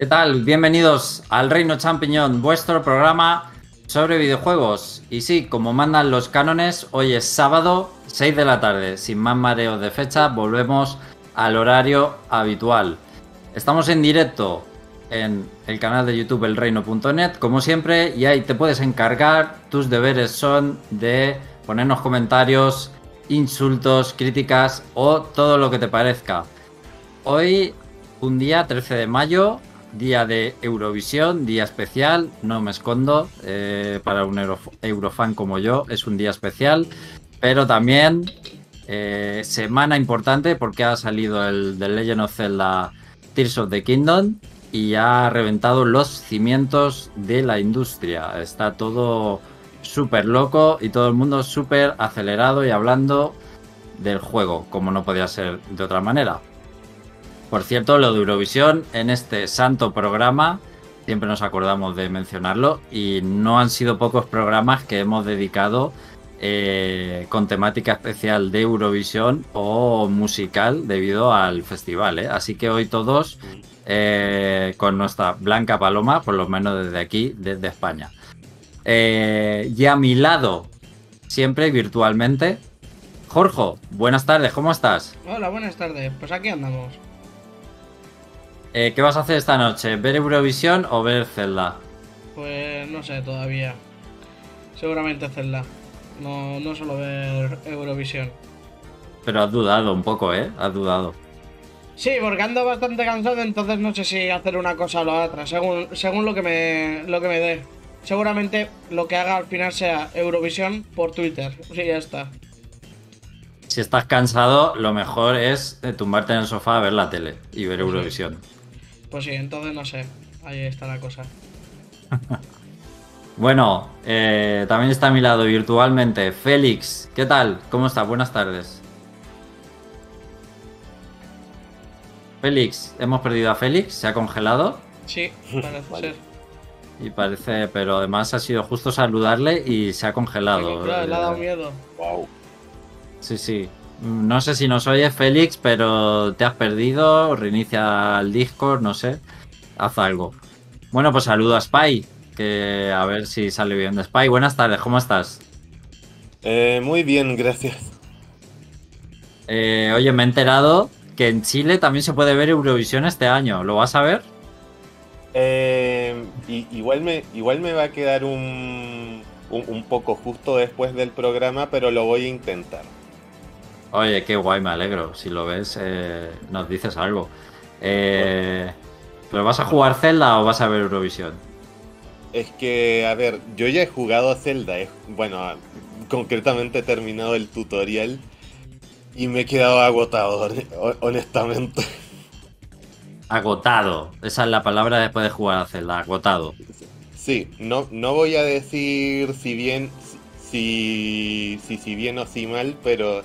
¿Qué tal? Bienvenidos al Reino Champiñón, vuestro programa sobre videojuegos. Y sí, como mandan los cánones, hoy es sábado, 6 de la tarde. Sin más mareos de fecha, volvemos al horario habitual. Estamos en directo en el canal de YouTube elreino.net, como siempre, y ahí te puedes encargar. Tus deberes son de ponernos comentarios, insultos, críticas o todo lo que te parezca. Hoy, un día 13 de mayo, día de Eurovisión, día especial, no me escondo, eh, para un Eurofan como yo es un día especial, pero también eh, semana importante porque ha salido el The Legend of Zelda Tears of the Kingdom y ha reventado los cimientos de la industria. Está todo súper loco y todo el mundo súper acelerado y hablando del juego, como no podía ser de otra manera. Por cierto, lo de Eurovisión en este santo programa, siempre nos acordamos de mencionarlo, y no han sido pocos programas que hemos dedicado eh, con temática especial de Eurovisión o musical debido al festival. ¿eh? Así que hoy todos eh, con nuestra Blanca Paloma, por lo menos desde aquí, desde España. y a mi lado, siempre virtualmente, Jorge, buenas tardes, ¿cómo estás? Hola, buenas tardes, pues aquí andamos. Eh, ¿Qué vas a hacer esta noche? ¿Ver Eurovisión o ver Zelda? Pues no sé todavía. Seguramente Zelda. No, no solo ver Eurovisión. Pero has dudado un poco, ¿eh? Has dudado. Sí, porque ando bastante cansado, entonces no sé si hacer una cosa o la otra, según, según lo que me lo que me dé. Seguramente lo que haga al final sea Eurovisión por Twitter. Sí, ya está. Si estás cansado, lo mejor es eh, tumbarte en el sofá a ver la tele y ver Eurovisión. Pues sí, entonces no sé. Ahí está la cosa. bueno, eh, también está a mi lado virtualmente Félix. ¿Qué tal? ¿Cómo estás? Buenas tardes. Félix, hemos perdido a Félix, se ha congelado. Sí, parece ser. Y parece, pero además ha sido justo saludarle y se ha congelado. le ha dado miedo. Wow. Sí, sí. No sé si nos oye Félix, pero te has perdido, reinicia el Discord, no sé. Haz algo. Bueno, pues saludo a Spy, que a ver si sale bien de Spy. Buenas tardes, ¿cómo estás? Eh, muy bien, gracias. Eh, oye, me he enterado que en Chile también se puede ver Eurovisión este año. ¿Lo vas a ver? Eh, igual, me, igual me va a quedar un, un poco justo después del programa, pero lo voy a intentar. Oye, qué guay, me alegro. Si lo ves, eh, nos dices algo. Eh, ¿Pero vas a jugar Zelda o vas a ver Eurovisión? Es que, a ver, yo ya he jugado Zelda. bueno, concretamente he terminado el tutorial y me he quedado agotado, honestamente. Agotado. Esa es la palabra después de jugar a Zelda, agotado. Sí, no, no voy a decir si bien, si, si, si bien o si mal, pero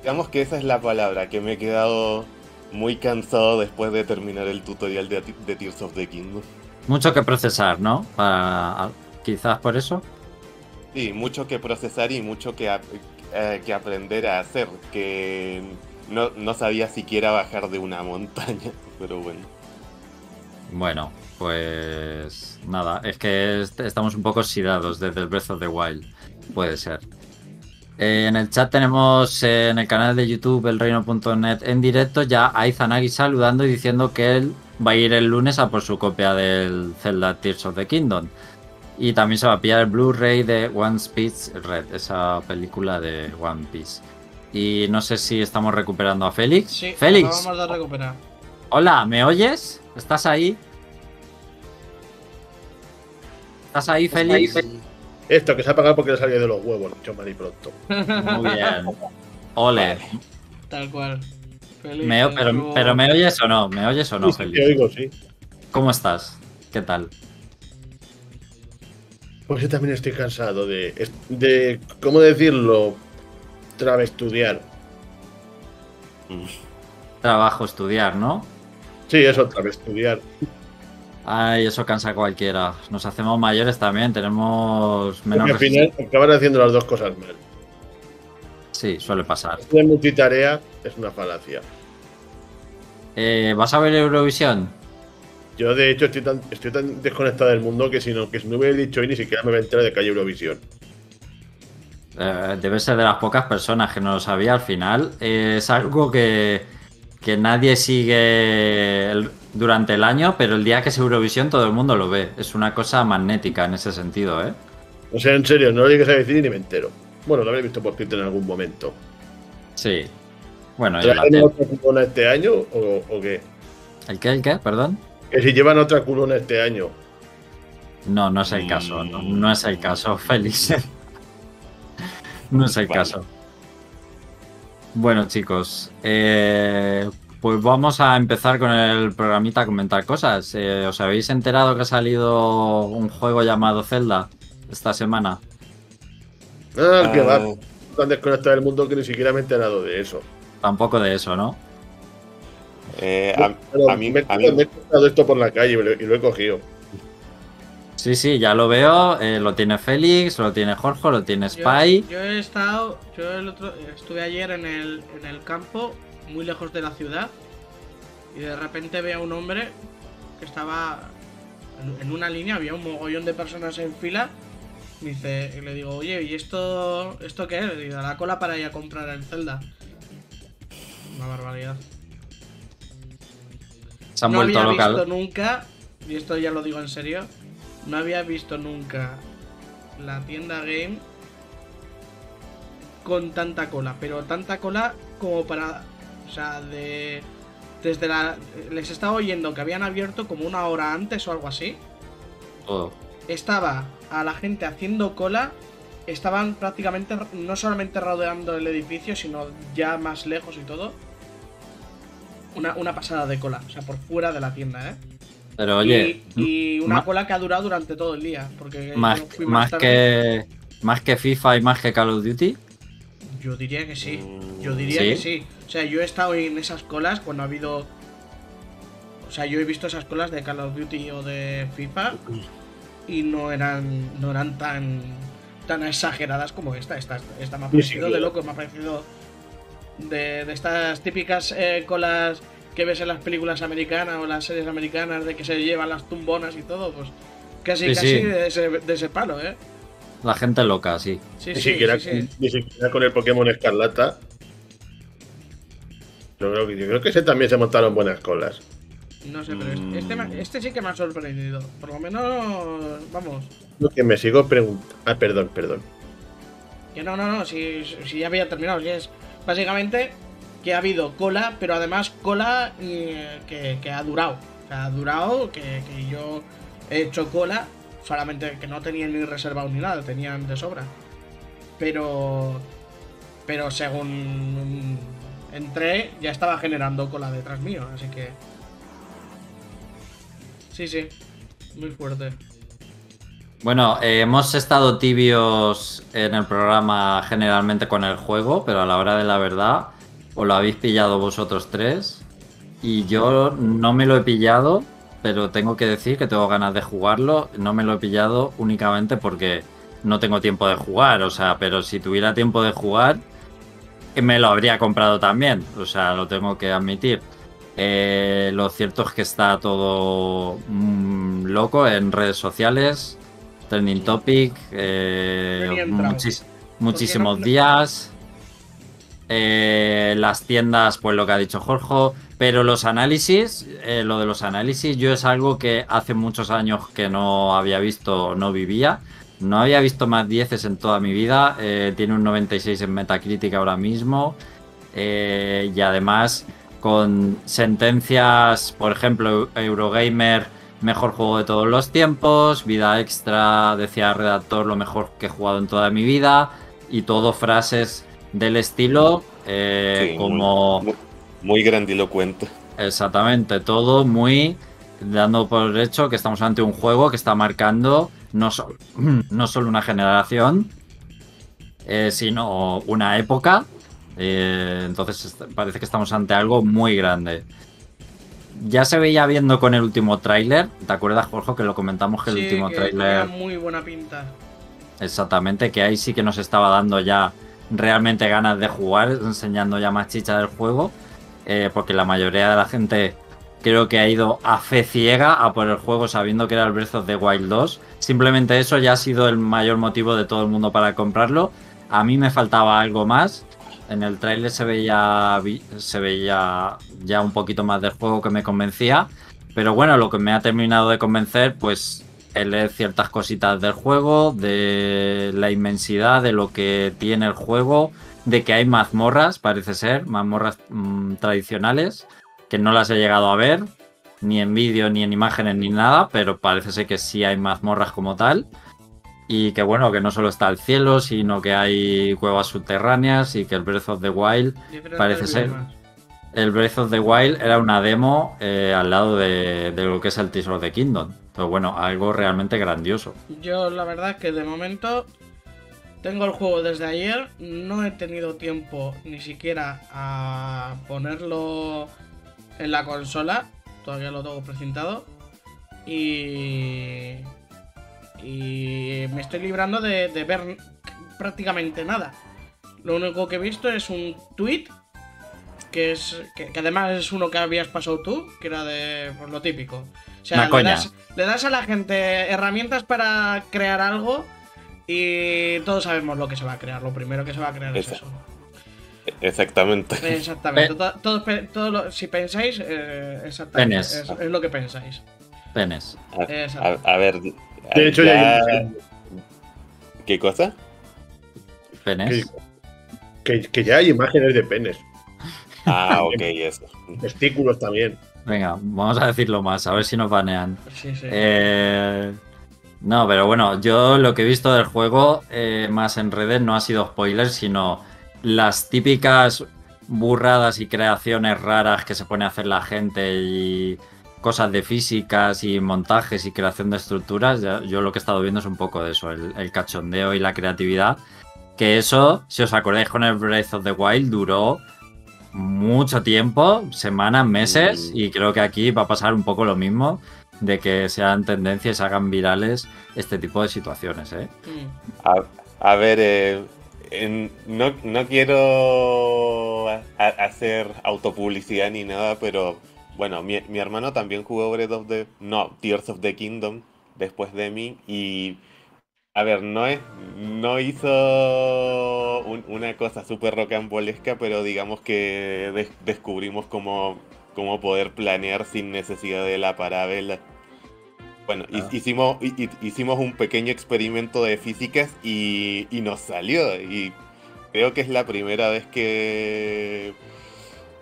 Digamos que esa es la palabra, que me he quedado muy cansado después de terminar el tutorial de, Tears of the Kingdom. Mucho que procesar, ¿no? quizás por eso. Sí, mucho que procesar y mucho que, eh, que aprender a hacer, que no, no, sabía siquiera bajar de una montaña, pero bueno. Bueno, pues nada, es que estamos un poco oxidados desde el Breath of the Wild, puede ser. Eh, en el chat tenemos eh, en el canal de YouTube elreino.net en directo ya a Izanagi saludando y diciendo que él va a ir el lunes a por su copia del Zelda Tears of the Kingdom. Y también se va a pillar el Blu-ray de One Piece Red, esa película de One Piece. Y no sé si estamos recuperando a Félix. Sí, Félix. Vamos a recuperar. Hola, ¿me oyes? ¿Estás ahí? ¿Estás ahí, Félix? Esto, que se ha pagado porque le salido de los huevos, dicho mal y pronto. Muy bien. Ole. Tal cual. pero, ¿me oyes o no? ¿Me oyes o no, sí, Te oigo, sí. ¿Cómo estás? ¿Qué tal? Pues yo también estoy cansado de, de ¿cómo decirlo? Travestudiar. Trabajo, estudiar, ¿no? Sí, eso, estudiar. Ay, eso cansa a cualquiera. Nos hacemos mayores también, tenemos menos. al final acaban haciendo las dos cosas mal. Sí, suele pasar. La multitarea es una falacia. Eh, ¿Vas a ver Eurovisión? Yo, de hecho, estoy tan, estoy tan desconectado del mundo que si no, que si no hubiera dicho hoy ni siquiera me voy a enterar de que hay Eurovisión. Eh, debe ser de las pocas personas que no lo sabía al final. Eh, es algo que, que nadie sigue el- durante el año, pero el día que es Eurovisión todo el mundo lo ve. Es una cosa magnética en ese sentido, ¿eh? O sea, en serio, no lo llegues a decir ni me entero. Bueno, lo habré visto por Twitter en algún momento. Sí. Bueno, y la ¿Llevan tele- otra culona este año o, o qué? ¿El qué? ¿El qué? Perdón. Que si llevan otra culona este año. No, no es el caso. No, no es el caso, Félix. no es el Vale. caso. Bueno, chicos, eh, pues vamos a empezar con el programita a comentar cosas. Eh, ¿Os habéis enterado que ha salido un juego llamado Zelda esta semana? Ah, que Ah, va. Tan desconectado del mundo que ni siquiera me he enterado de eso. Tampoco de eso, ¿no? eh, a, Pero a mí, me, a mí- me he encontrado esto por la calle y lo, y lo he cogido. Sí, sí, ya lo veo. eh, lo tiene Félix, lo tiene Jorge, lo tiene Yo, Spy. yo he estado, yo el otro, estuve ayer en el, en el campo, muy lejos de la ciudad, y de repente veo a un hombre que estaba en, una línea, había un mogollón de personas en fila. Me dice, y le digo, oye, ¿y esto, esto qué es? Y da la cola para ir a comprar el Zelda. Una barbaridad. Se han no vuelto había local. visto nunca, y esto ya lo digo en serio, no había visto nunca la tienda game con tanta cola, pero tanta cola como para, o sea, de desde la les estaba oyendo que habían abierto como una hora antes o algo así. Todo. Estaba a la gente haciendo cola, estaban prácticamente no solamente rodeando el edificio, sino ya más lejos y todo. Una, una pasada de cola, o sea, por fuera de la tienda, ¿eh? Pero oye, y, y una cola que ha durado durante todo el día. Porque más, más tarde. que más que FIFA y más que Call of Duty. Yo diría que sí. Yo diría ¿Sí? que sí. O sea, yo he estado en esas colas cuando ha habido. O sea, yo he visto esas colas de Call of Duty o de FIFA y no eran. no eran tan. tan exageradas como esta. Esta, esta me ha Sí, sí, parecido de loco, me ha parecido. De, de estas típicas eh, colas que ves en las películas americanas o las series americanas de que se llevan las tumbonas y todo, pues casi, casi. De, ese, de ese palo, ¿eh? La gente loca, sí. Sí, ni, siquiera, sí, sí. ni siquiera con el Pokémon Escarlata. Yo creo, que, yo creo que ese también se montaron buenas colas. No sé, pero este, este, este sí que me ha sorprendido. Por lo menos, vamos. Lo que me sigo preguntando. Ah, perdón, perdón. Que no, no, no, si, si ya había terminado. Si es básicamente que ha habido cola, pero además cola eh, que, que ha durado. O sea, ha durado, que, que yo he hecho cola, solamente que no tenían ni reservado ni nada, tenían de sobra. Pero. Pero según entré, ya estaba generando cola detrás mío, así que. Sí, sí, muy fuerte. Bueno, eh, hemos estado tibios en el programa generalmente con el juego, pero a la hora de la verdad, os lo habéis pillado vosotros tres. Y yo no me lo he pillado, pero tengo que decir que tengo ganas de jugarlo. No me lo he pillado únicamente porque no tengo tiempo de jugar, o sea, pero si tuviera tiempo de jugar, me lo habría comprado también, o sea, lo tengo que admitir. Eh, lo cierto es que está todo mm, loco en redes sociales, trending topic, eh, muchis- muchísimos días. Eh, las tiendas, pues lo que ha dicho Jorge, pero los análisis, eh, lo de los análisis, yo es algo que hace muchos años que no había visto, no vivía. No había visto más 10 en toda mi vida. eh, tiene un 96 en Metacritic ahora mismo. eh, y además con sentencias, por ejemplo, Eurogamer, mejor juego de todos los tiempos. Vida extra, decía el redactor, lo mejor que he jugado en toda mi vida. Y todo frases del estilo eh, Sí, como... Muy, muy grandilocuente. Exactamente, todo muy dando por hecho que estamos ante un juego que está marcando no, sol- no solo una generación, eh, sino una época. Eh, entonces parece que estamos ante algo muy grande. Ya se veía viendo con el último tráiler. ¿Te acuerdas, Jorge, que lo comentamos que el Sí, último que tráiler... tenía muy buena pinta. Exactamente, que ahí sí que nos estaba dando ya realmente ganas de jugar, enseñando ya más chicha del juego, eh, porque la mayoría de la gente creo que ha ido a fe ciega a por el juego sabiendo que era el Breath of the Wild 2. Simplemente eso ya ha sido el mayor motivo de todo el mundo para comprarlo. A mí me faltaba algo más. En el trailer se veía, se veía ya un poquito más del juego que me convencía. Pero bueno, lo que me ha terminado de convencer, pues el leer ciertas cositas del juego, de la inmensidad de lo que tiene el juego, de que hay mazmorras, parece ser, mazmorras mm, tradicionales, que no las he llegado a ver, ni en vídeo, ni en imágenes, ni nada, pero parece ser que sí hay mazmorras como tal. Y que bueno, que no solo está el cielo, sino que hay cuevas subterráneas y que el Breath of the Wild parece ser. El Breath of the Wild era una demo eh, al lado de, lo que es el Tears of the Kingdom. Pero bueno, algo realmente grandioso. Yo la verdad que de momento tengo el juego desde ayer, no he tenido tiempo ni siquiera a ponerlo en la consola, todavía lo tengo precintado. Y y me estoy librando de, ver prácticamente nada. Lo único que he visto es un tweet que es que, además es uno que habías pasado tú, que era de pues, lo típico. O sea, le das, a la gente herramientas para crear algo y todos sabemos lo que se va a crear. Lo primero que se va a crear es eso. Exactamente. Exactamente. Todos, si pensáis, eh, exactamente. Es, lo que pensáis. Penes. a, ver, de hecho, ya... ¿Qué cosa? Penes. Que, ya hay imágenes de penes. Ah, ok, eso. Testículos también. Venga, vamos a decirlo más, a ver si nos banean. Sí, sí. Eh, no, pero bueno, yo lo que he visto del juego eh, más en redes no ha sido spoilers, sino las típicas burradas y creaciones raras que se pone a hacer la gente y cosas de físicas y montajes y creación de estructuras, yo lo que he estado viendo es un poco de eso, el, cachondeo y la creatividad. Que eso, si os acordáis con el Breath of the Wild, duró mucho tiempo, semanas, meses, y creo que aquí va a pasar un poco lo mismo, de que sean tendencias, hagan virales este tipo de situaciones. ¿eh? A, ver, eh, no, no, quiero hacer autopublicidad ni nada, pero bueno, mi, hermano también jugó Breath of the... No, Tears of the Kingdom después de mí y... A ver, no, es, no hizo una cosa súper rocambolesca, pero digamos que descubrimos cómo, cómo poder planear sin necesidad de la parabela. Bueno, ah. hicimos, hicimos un pequeño experimento de físicas y, y nos salió. Y creo que es la primera vez que,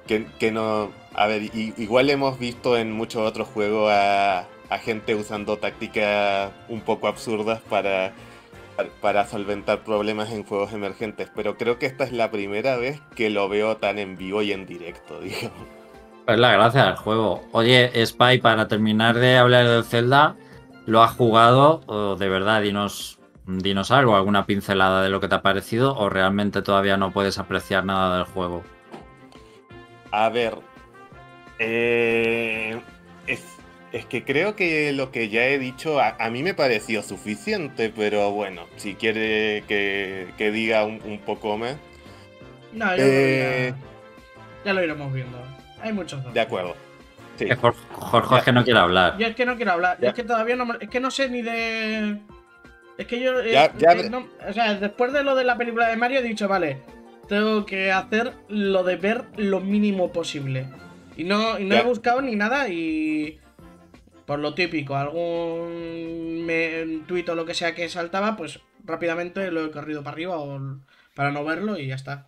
que, que no, a ver, igual hemos visto en muchos otros juegos a, gente usando tácticas un poco absurdas para, para solventar problemas en juegos emergentes, pero creo que esta es la primera vez que lo veo tan en vivo y en directo, digamos. Es la gracia del juego. Oye, Spy, para terminar de hablar del Zelda, ¿lo has jugado? De verdad, dinos, dinos algo, alguna pincelada de lo que te ha parecido, o realmente todavía no puedes apreciar nada del juego. A ver, eh, es, que creo que lo que ya he dicho a, mí me pareció suficiente, pero bueno, si quiere que, diga un, poco más. No, ya, lo eh, ya lo iremos viendo. Hay muchos De acuerdo. Jorge es que no quiere hablar. Yo es que no quiero hablar. es que todavía no. Es que no sé ni de. Es que yo. Eh, o sea, después de lo de la película de Mario he dicho, vale, tengo que hacer lo de ver lo mínimo posible. Y no, no he buscado ni nada y. Por lo típico, algún me, tuit o lo que sea que saltaba, pues rápidamente lo he corrido para arriba o, para no verlo y ya está.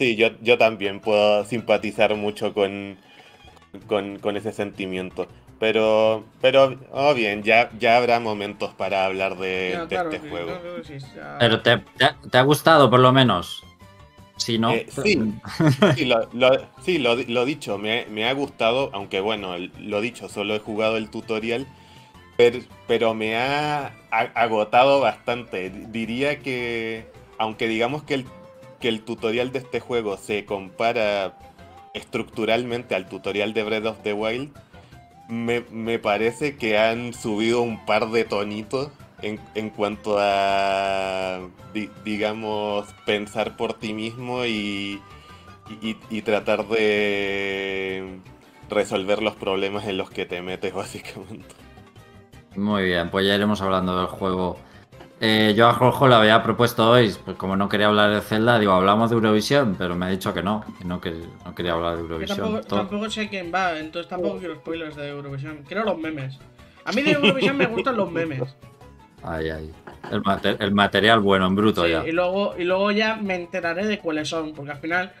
Sí, yo, yo también puedo simpatizar mucho con, con, ese sentimiento. Pero, pero oh bien, ya, ya habrá momentos para hablar de, este juego. Pero te, te, ha gustado por lo menos. Sí, ¿no? Eh, sí, sí, lo, lo, dicho, me, ha gustado, aunque bueno, lo dicho, solo he jugado el tutorial, pero, me ha agotado bastante. Diría que, aunque digamos que el, que el tutorial de este juego se compara estructuralmente al tutorial de Breath of the Wild, me, me parece que han subido un par de tonitos en, cuanto a, digamos, pensar por ti mismo y, y, tratar de, resolver los problemas en los que te metes, básicamente. Muy bien, pues ya iremos hablando del juego. Eh, yo a Jorge le había propuesto hoy, pues como no quería hablar de Zelda, digo, hablamos de Eurovisión, pero me ha dicho que no, que no, que no quería hablar de Eurovisión. tampoco, tampoco sé quién va, entonces tampoco quiero spoilers de Eurovisión. Quiero los memes. A mí de Eurovisión me gustan los memes. Ay, ay. El, mate- el material bueno, en bruto Sí, ya. y, luego, y luego ya me enteraré de cuáles son, porque al final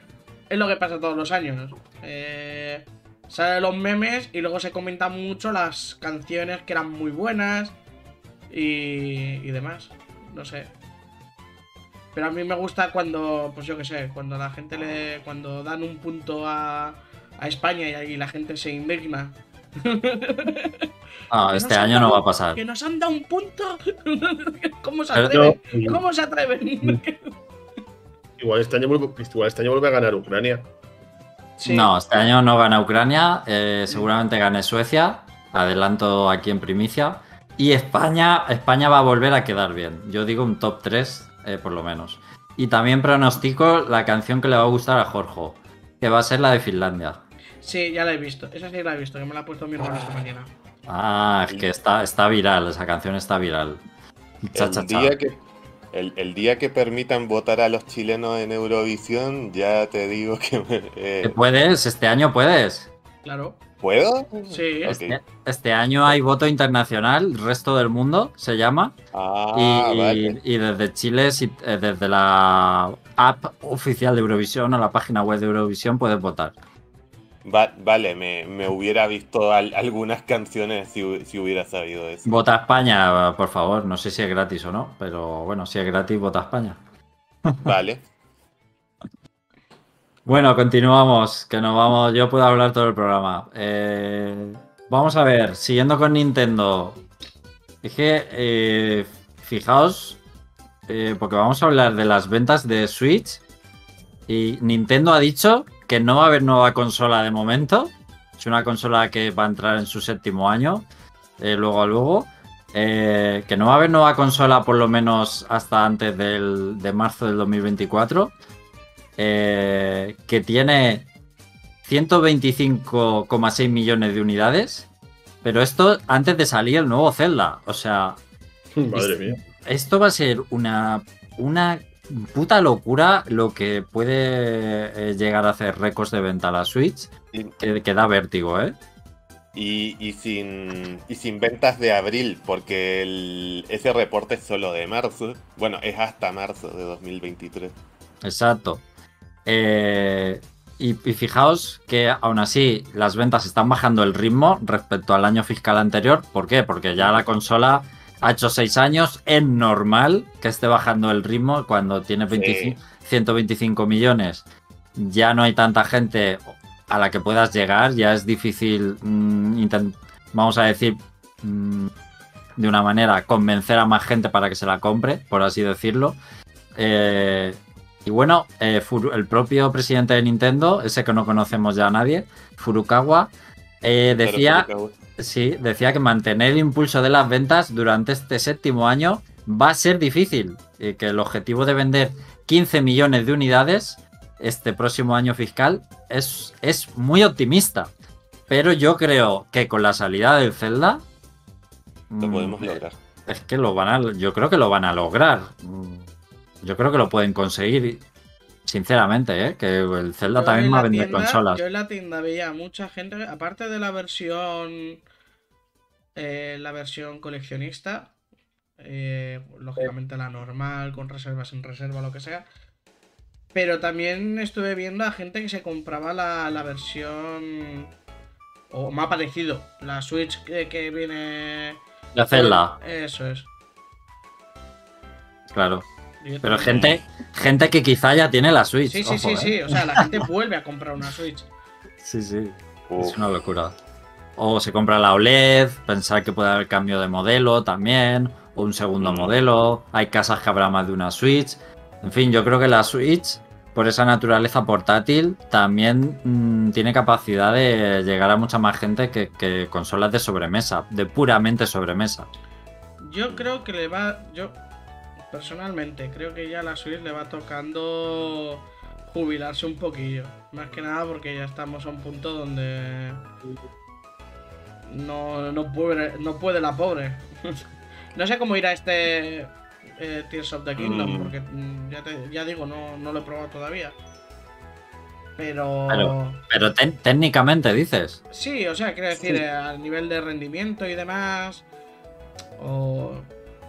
es lo que pasa todos los años. Eh, salen los memes y luego se comentan mucho las canciones que eran muy buenas y, y demás. No sé. Pero a mí me gusta cuando, pues yo qué sé, cuando la gente le. cuando dan un punto a, a España y ahí la gente se indigna. Ah, este año no va a pasar. Que nos han dado un punto. ¿Cómo se atreven? Yo- ¿Cómo se atreven? Igual este año vuelve, igual este año vuelve a ganar Ucrania. Sí. No, este año no gana Ucrania, eh, seguramente gane Suecia, adelanto aquí en primicia. Y España, España va a volver a quedar bien. Yo digo un top 3, eh, por lo menos. Y también pronostico la canción que le va a gustar a Jorge, que va a ser la de Finlandia. Sí, ya la he visto. Esa sí la he visto, que me la ha puesto mi hermano esta mañana. Ah, es que está, está viral, esa canción está viral. Cha, cha, El cha. día que el, el día que permitan votar a los chilenos en Eurovisión, ya te digo que me- eh, ¿Que ¿Puedes? Este año puedes. Claro. ¿Puedo? Sí. Este, este año hay voto internacional, resto del mundo se llama. Ah, y, vale. y desde Chile, si- eh, desde la app oficial de Eurovisión o la página web de Eurovisión, puedes votar. Va- vale, me, me hubiera visto al- algunas canciones si, si hubiera sabido eso. Vota España, por favor. No sé si es gratis o no, pero bueno, si es gratis, vota España. Vale. Bueno, continuamos, que nos vamos. Yo puedo hablar todo el programa. Eh, vamos a ver, siguiendo con Nintendo. Es que, eh, fijaos, eh, porque vamos a hablar de las ventas de Switch. Y Nintendo ha dicho que no va a haber nueva consola de momento. Es una consola que va a entrar en su séptimo año. luego a luego. Que no va a haber nueva consola por lo menos hasta antes del, de marzo del 2024 eh, que tiene 125,6 millones de unidades. Pero esto antes de salir el nuevo Zelda. O sea, Madre mía. esto va a ser una, una puta locura lo que puede eh, llegar a hacer récords de venta la Switch. Que, que da vértigo, ¿eh? y- y sin, y sin ventas de abril, porque el- ese reporte es solo de marzo. Bueno, es hasta marzo de 2023. Exacto. Eh, y, y fijaos que aún así las ventas están bajando el ritmo respecto al año fiscal anterior. ¿Por qué? Porque ya la consola ha hecho 6 años. Es normal que esté bajando el ritmo cuando tiene 25 125 millones. Ya no hay tanta gente a la que puedas llegar. Ya es difícil, mm, vamos a decir, mm, de una manera, convencer a más gente para que se la compre, por así decirlo. Eh, y bueno, eh, el propio presidente de Nintendo, ese que no conocemos ya a nadie, Furukawa, eh, decía, sí, decía que mantener el impulso de las ventas durante este séptimo año va a ser difícil. Y que el objetivo de vender 15 millones de unidades este próximo año fiscal es, es muy optimista. Pero yo creo que con la salida del Zelda. lo mm, podemos lograr. es que lo van a. Yo creo que lo van a lograr. Yo creo que lo pueden conseguir. Sinceramente, ¿eh? que el Zelda Yo también va a vender tienda- consolas. Yo en la tienda veía mucha gente, aparte de la versión. eh, la versión coleccionista. eh, lógicamente la normal, con reservas sin reserva, lo que sea. Pero también estuve viendo a gente que se compraba la, la versión. O más parecido, la Switch que, que viene. La Zelda, Eso es. claro. Pero gente, gente que quizá ya tiene la Switch. Sí, sí, ojo, sí, ¿eh? sí. O sea, la gente vuelve a comprar una Switch. Sí, sí. Uf, Es una locura. O se compra la OLED, pensar que puede haber cambio de modelo también, o un segundo Mm. modelo. Hay casas que habrá más de una Switch. En fin, yo creo que la Switch, por esa naturaleza portátil, también mm, tiene capacidad de llegar a mucha más gente que, que consolas de sobremesa, de puramente sobremesa. Yo creo que le va. Yo, personalmente, creo que ya a la Switch le va tocando jubilarse un poquillo. Más que nada porque ya estamos a un punto donde no, no, puede, no puede la pobre. no sé cómo irá este eh, Tears of the Kingdom, Mm. porque mm, ya, te- ya digo, no, no lo he probado todavía. Pero... Pero- técnicamente dices. Sí, o sea, quiero decir, Sí. eh, a nivel de rendimiento y demás. O.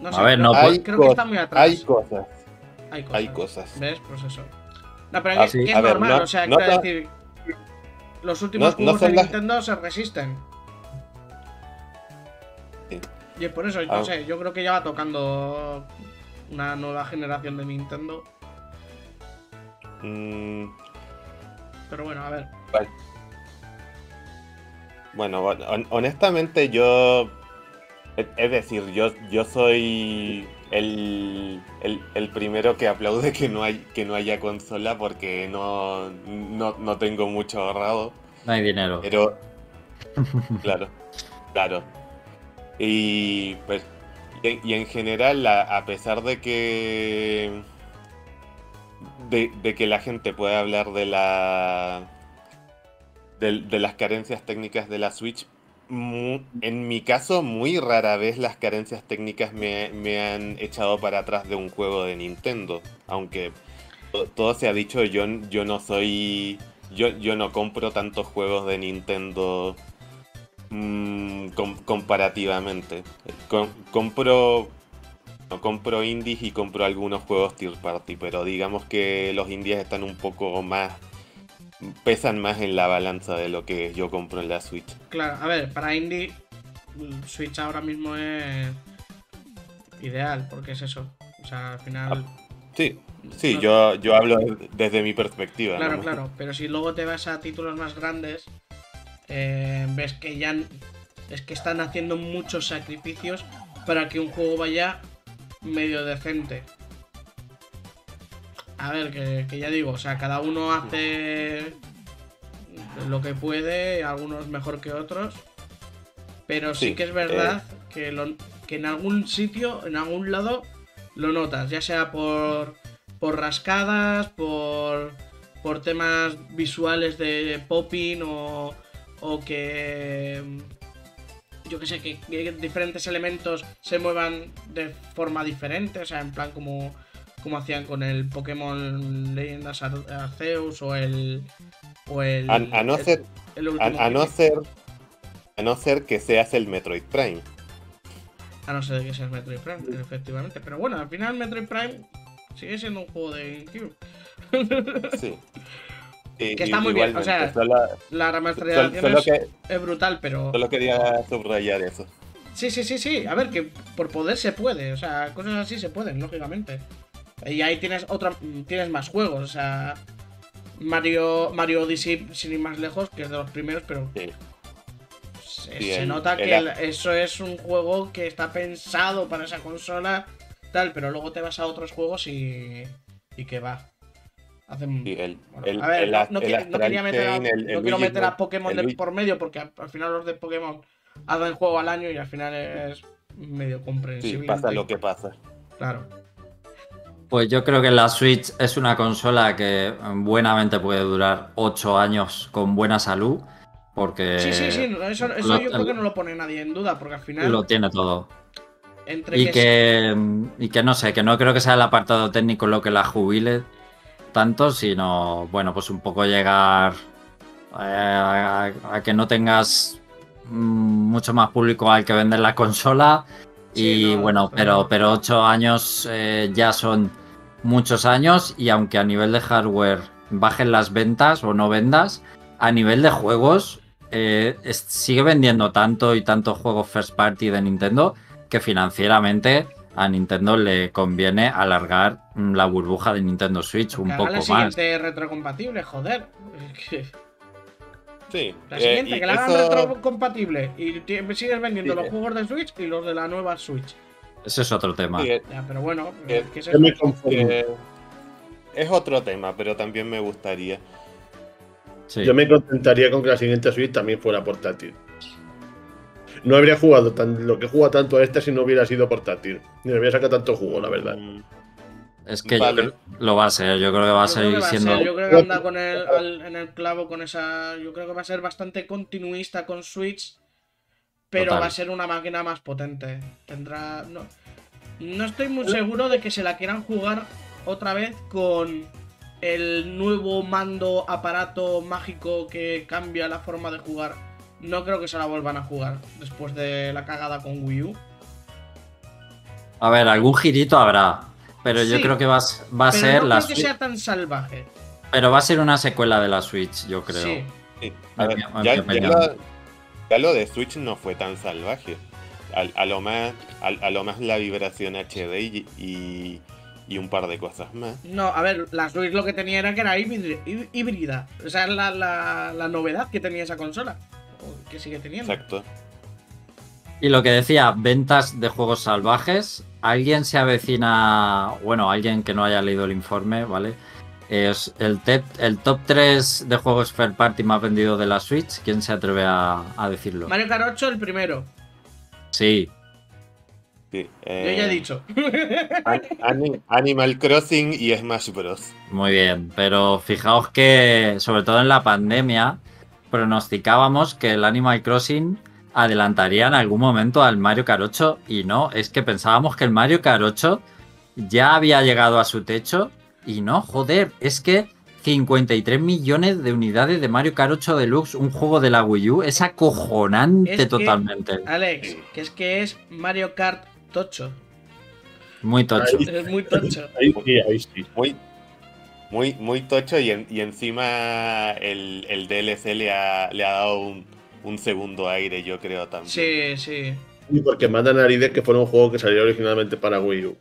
No A sé, ver, creo, no, creo pues- que está muy atrás. Hay cosas, Hay cosas. hay cosas. ¿Ves? Pues eso. No, pero Ah, que, sí. que es A ver, normal, no- o sea, no quiero decir. Los últimos No- no juegos de las- Nintendo se resisten. Sí. Y es por eso, no Ah. sé, yo creo que ya va tocando una nueva generación de Nintendo. Mm, Pero bueno, a ver. vale. Bueno, hon- honestamente yo... Es decir, yo, yo soy el, el, el primero que aplaude que no, hay, que no haya consola porque no, no, no tengo mucho ahorrado. No hay dinero. Pero, claro, claro. Y pues, y, en- y en general, a, a pesar de que, de, de que la gente puede hablar de la, de, de las carencias técnicas de la Switch, en mi caso, muy rara vez las carencias técnicas me, han echado para atrás de un juego de Nintendo. Aunque to- todo se ha dicho, yo, no soy. Yo, yo no compro tantos juegos de Nintendo mm, com- comparativamente. Com- compro. No, compro indies y compro algunos juegos tier party, pero digamos que los indies están un poco más. Pesan más en la balanza de lo que yo compro en la Switch. Claro, a ver, para Indie, Switch ahora mismo es ideal, porque es eso. O sea, al final. Sí, sí, no- yo, yo hablo desde mi perspectiva. Claro, ¿no? claro, pero si luego te vas a títulos más grandes, eh, ves que ya es que están haciendo muchos sacrificios para que un juego vaya medio decente. A ver, que, que ya digo, o sea, cada uno hace lo que puede, algunos mejor que otros, pero sí, Sí, que es verdad que, lo- que en algún sitio, en algún lado, lo notas, ya sea por, por rascadas, por, por temas visuales de popping o, o que yo que sé, que, que diferentes elementos se muevan de forma diferente, o sea, en plan como, como hacían con el Pokémon Leyendas Ar- Arceus o el... O el A, a no ser, el a, no ser, a no ser que seas el Metroid Prime. A no ser que seas Metroid Prime, Mm. efectivamente. Pero bueno, al final Metroid Prime sigue siendo un juego de GameCube. Sí. Y- Que está muy bien, o sea, solo, La remasterización es, es brutal, pero... solo quería subrayar eso. Sí, sí, sí, sí. A ver, que por poder se puede. O sea, cosas así se pueden, lógicamente. Y ahí tienes otra, tienes más juegos. O sea, Mario, Mario Odyssey, sin ir más lejos, que es de los primeros, pero Sí. se, Sí, se el- nota que el- eso es un juego que está pensado para esa consola, tal, pero luego te vas a otros juegos y, y que va. Hacen, Sí, el, bueno, a ver, el no, no quiero, no quería meter a, no quiero meter a Pokémon de por medio porque al, al final los de Pokémon hacen juego al año y al final es medio Sí, comprensible. pasa lo que pasa. Claro. Pues yo creo que la Switch es una consola que buenamente puede durar 8 años con buena salud. Porque Sí, sí, sí, eso, eso lo- yo creo que no lo pone nadie en duda porque al final lo tiene todo. entre Y que, que, y que no sé, que no creo que sea el apartado técnico lo que la jubile tanto, sino, bueno, pues un poco llegar eh, a, a que no tengas mm, mucho más público al que vender la consola. Sí, y no, bueno, pero, pero ocho años eh, ya son muchos años y aunque a nivel de hardware bajen las ventas o no vendas, a nivel de juegos eh, es- sigue vendiendo tanto y tantos juegos first party de Nintendo que financieramente a Nintendo le conviene alargar la burbuja de Nintendo Switch un poco la más. siguiente retrocompatible, joder. Sí. La eh, siguiente, y que la hagan eso- retrocompatible y sigues vendiendo Sí, los eh. juegos de Switch y los de la nueva Switch. Ese es otro tema. sí, eh, Ya, pero bueno, Eh, ¿qué es Yo eso? me eh, es otro tema, pero también me gustaría. Sí. Yo me contentaría con que la siguiente Switch también fuera portátil. No habría jugado tan, lo que juega tanto a esta si no hubiera sido portátil. Ni le habría sacado tanto jugo, la verdad. Mm, Es que Vale. yo creo- lo va a ser, yo creo que va a seguir que siendo. ser, yo creo que anda con el, al- en el clavo con esa. Yo creo que va a ser bastante continuista con Switch. Pero Total. va a ser una máquina más potente. Tendrá. No, no estoy muy seguro de que se la quieran jugar otra vez con el nuevo mando aparato mágico que cambia la forma de jugar. No creo que se la vuelvan a jugar después de la cagada con Wii U. A ver, algún girito habrá. Pero yo creo que va, a s- va a Pero ser no la creo que sea tan salvaje. Pero va a ser una secuela de la Switch, yo creo. Sí. Sí, a En ver, ya, ya. Lo, ya lo de Switch no fue tan salvaje. A, a lo más, a, a lo más la vibración HD y, y, y un par de cosas más. No, a ver, la Switch lo que tenía era que era híbrid- hí- híbrida. O sea, es la, la, la novedad que tenía esa consola. Que sigue teniendo. Exacto. Y lo que decía, ventas de juegos salvajes. Alguien se avecina, bueno, alguien que no haya leído el informe, ¿vale? Es el, tep- el top 3 de juegos third party más vendido de la Switch. ¿Quién se atreve a, a decirlo? Mario Kart 8 el primero. Sí, Sí, Yo eh, ya he dicho. An- Ani- Animal Crossing y Smash Bros. muy bien. Pero fijaos que, sobre todo en la pandemia, pronosticábamos que el Animal Crossing adelantaría en algún momento al Mario Kart 8 y no, es que pensábamos que el Mario Kart 8 ya había llegado a su techo y no, joder, es que 53 millones de unidades de Mario Kart 8 Deluxe, un juego de la Wii U, es acojonante Es que- totalmente. Alex, que es que es Mario Kart Tocho. Muy tocho. Ahí- Es muy tocho. Ahí sí, ahí sí. Muy, muy, muy tocho y, en- y encima el, el DLC le ha, le ha dado un, un segundo aire, yo creo también. Sí, sí. Y porque manda narices que fue un juego que salió originalmente para Wii U.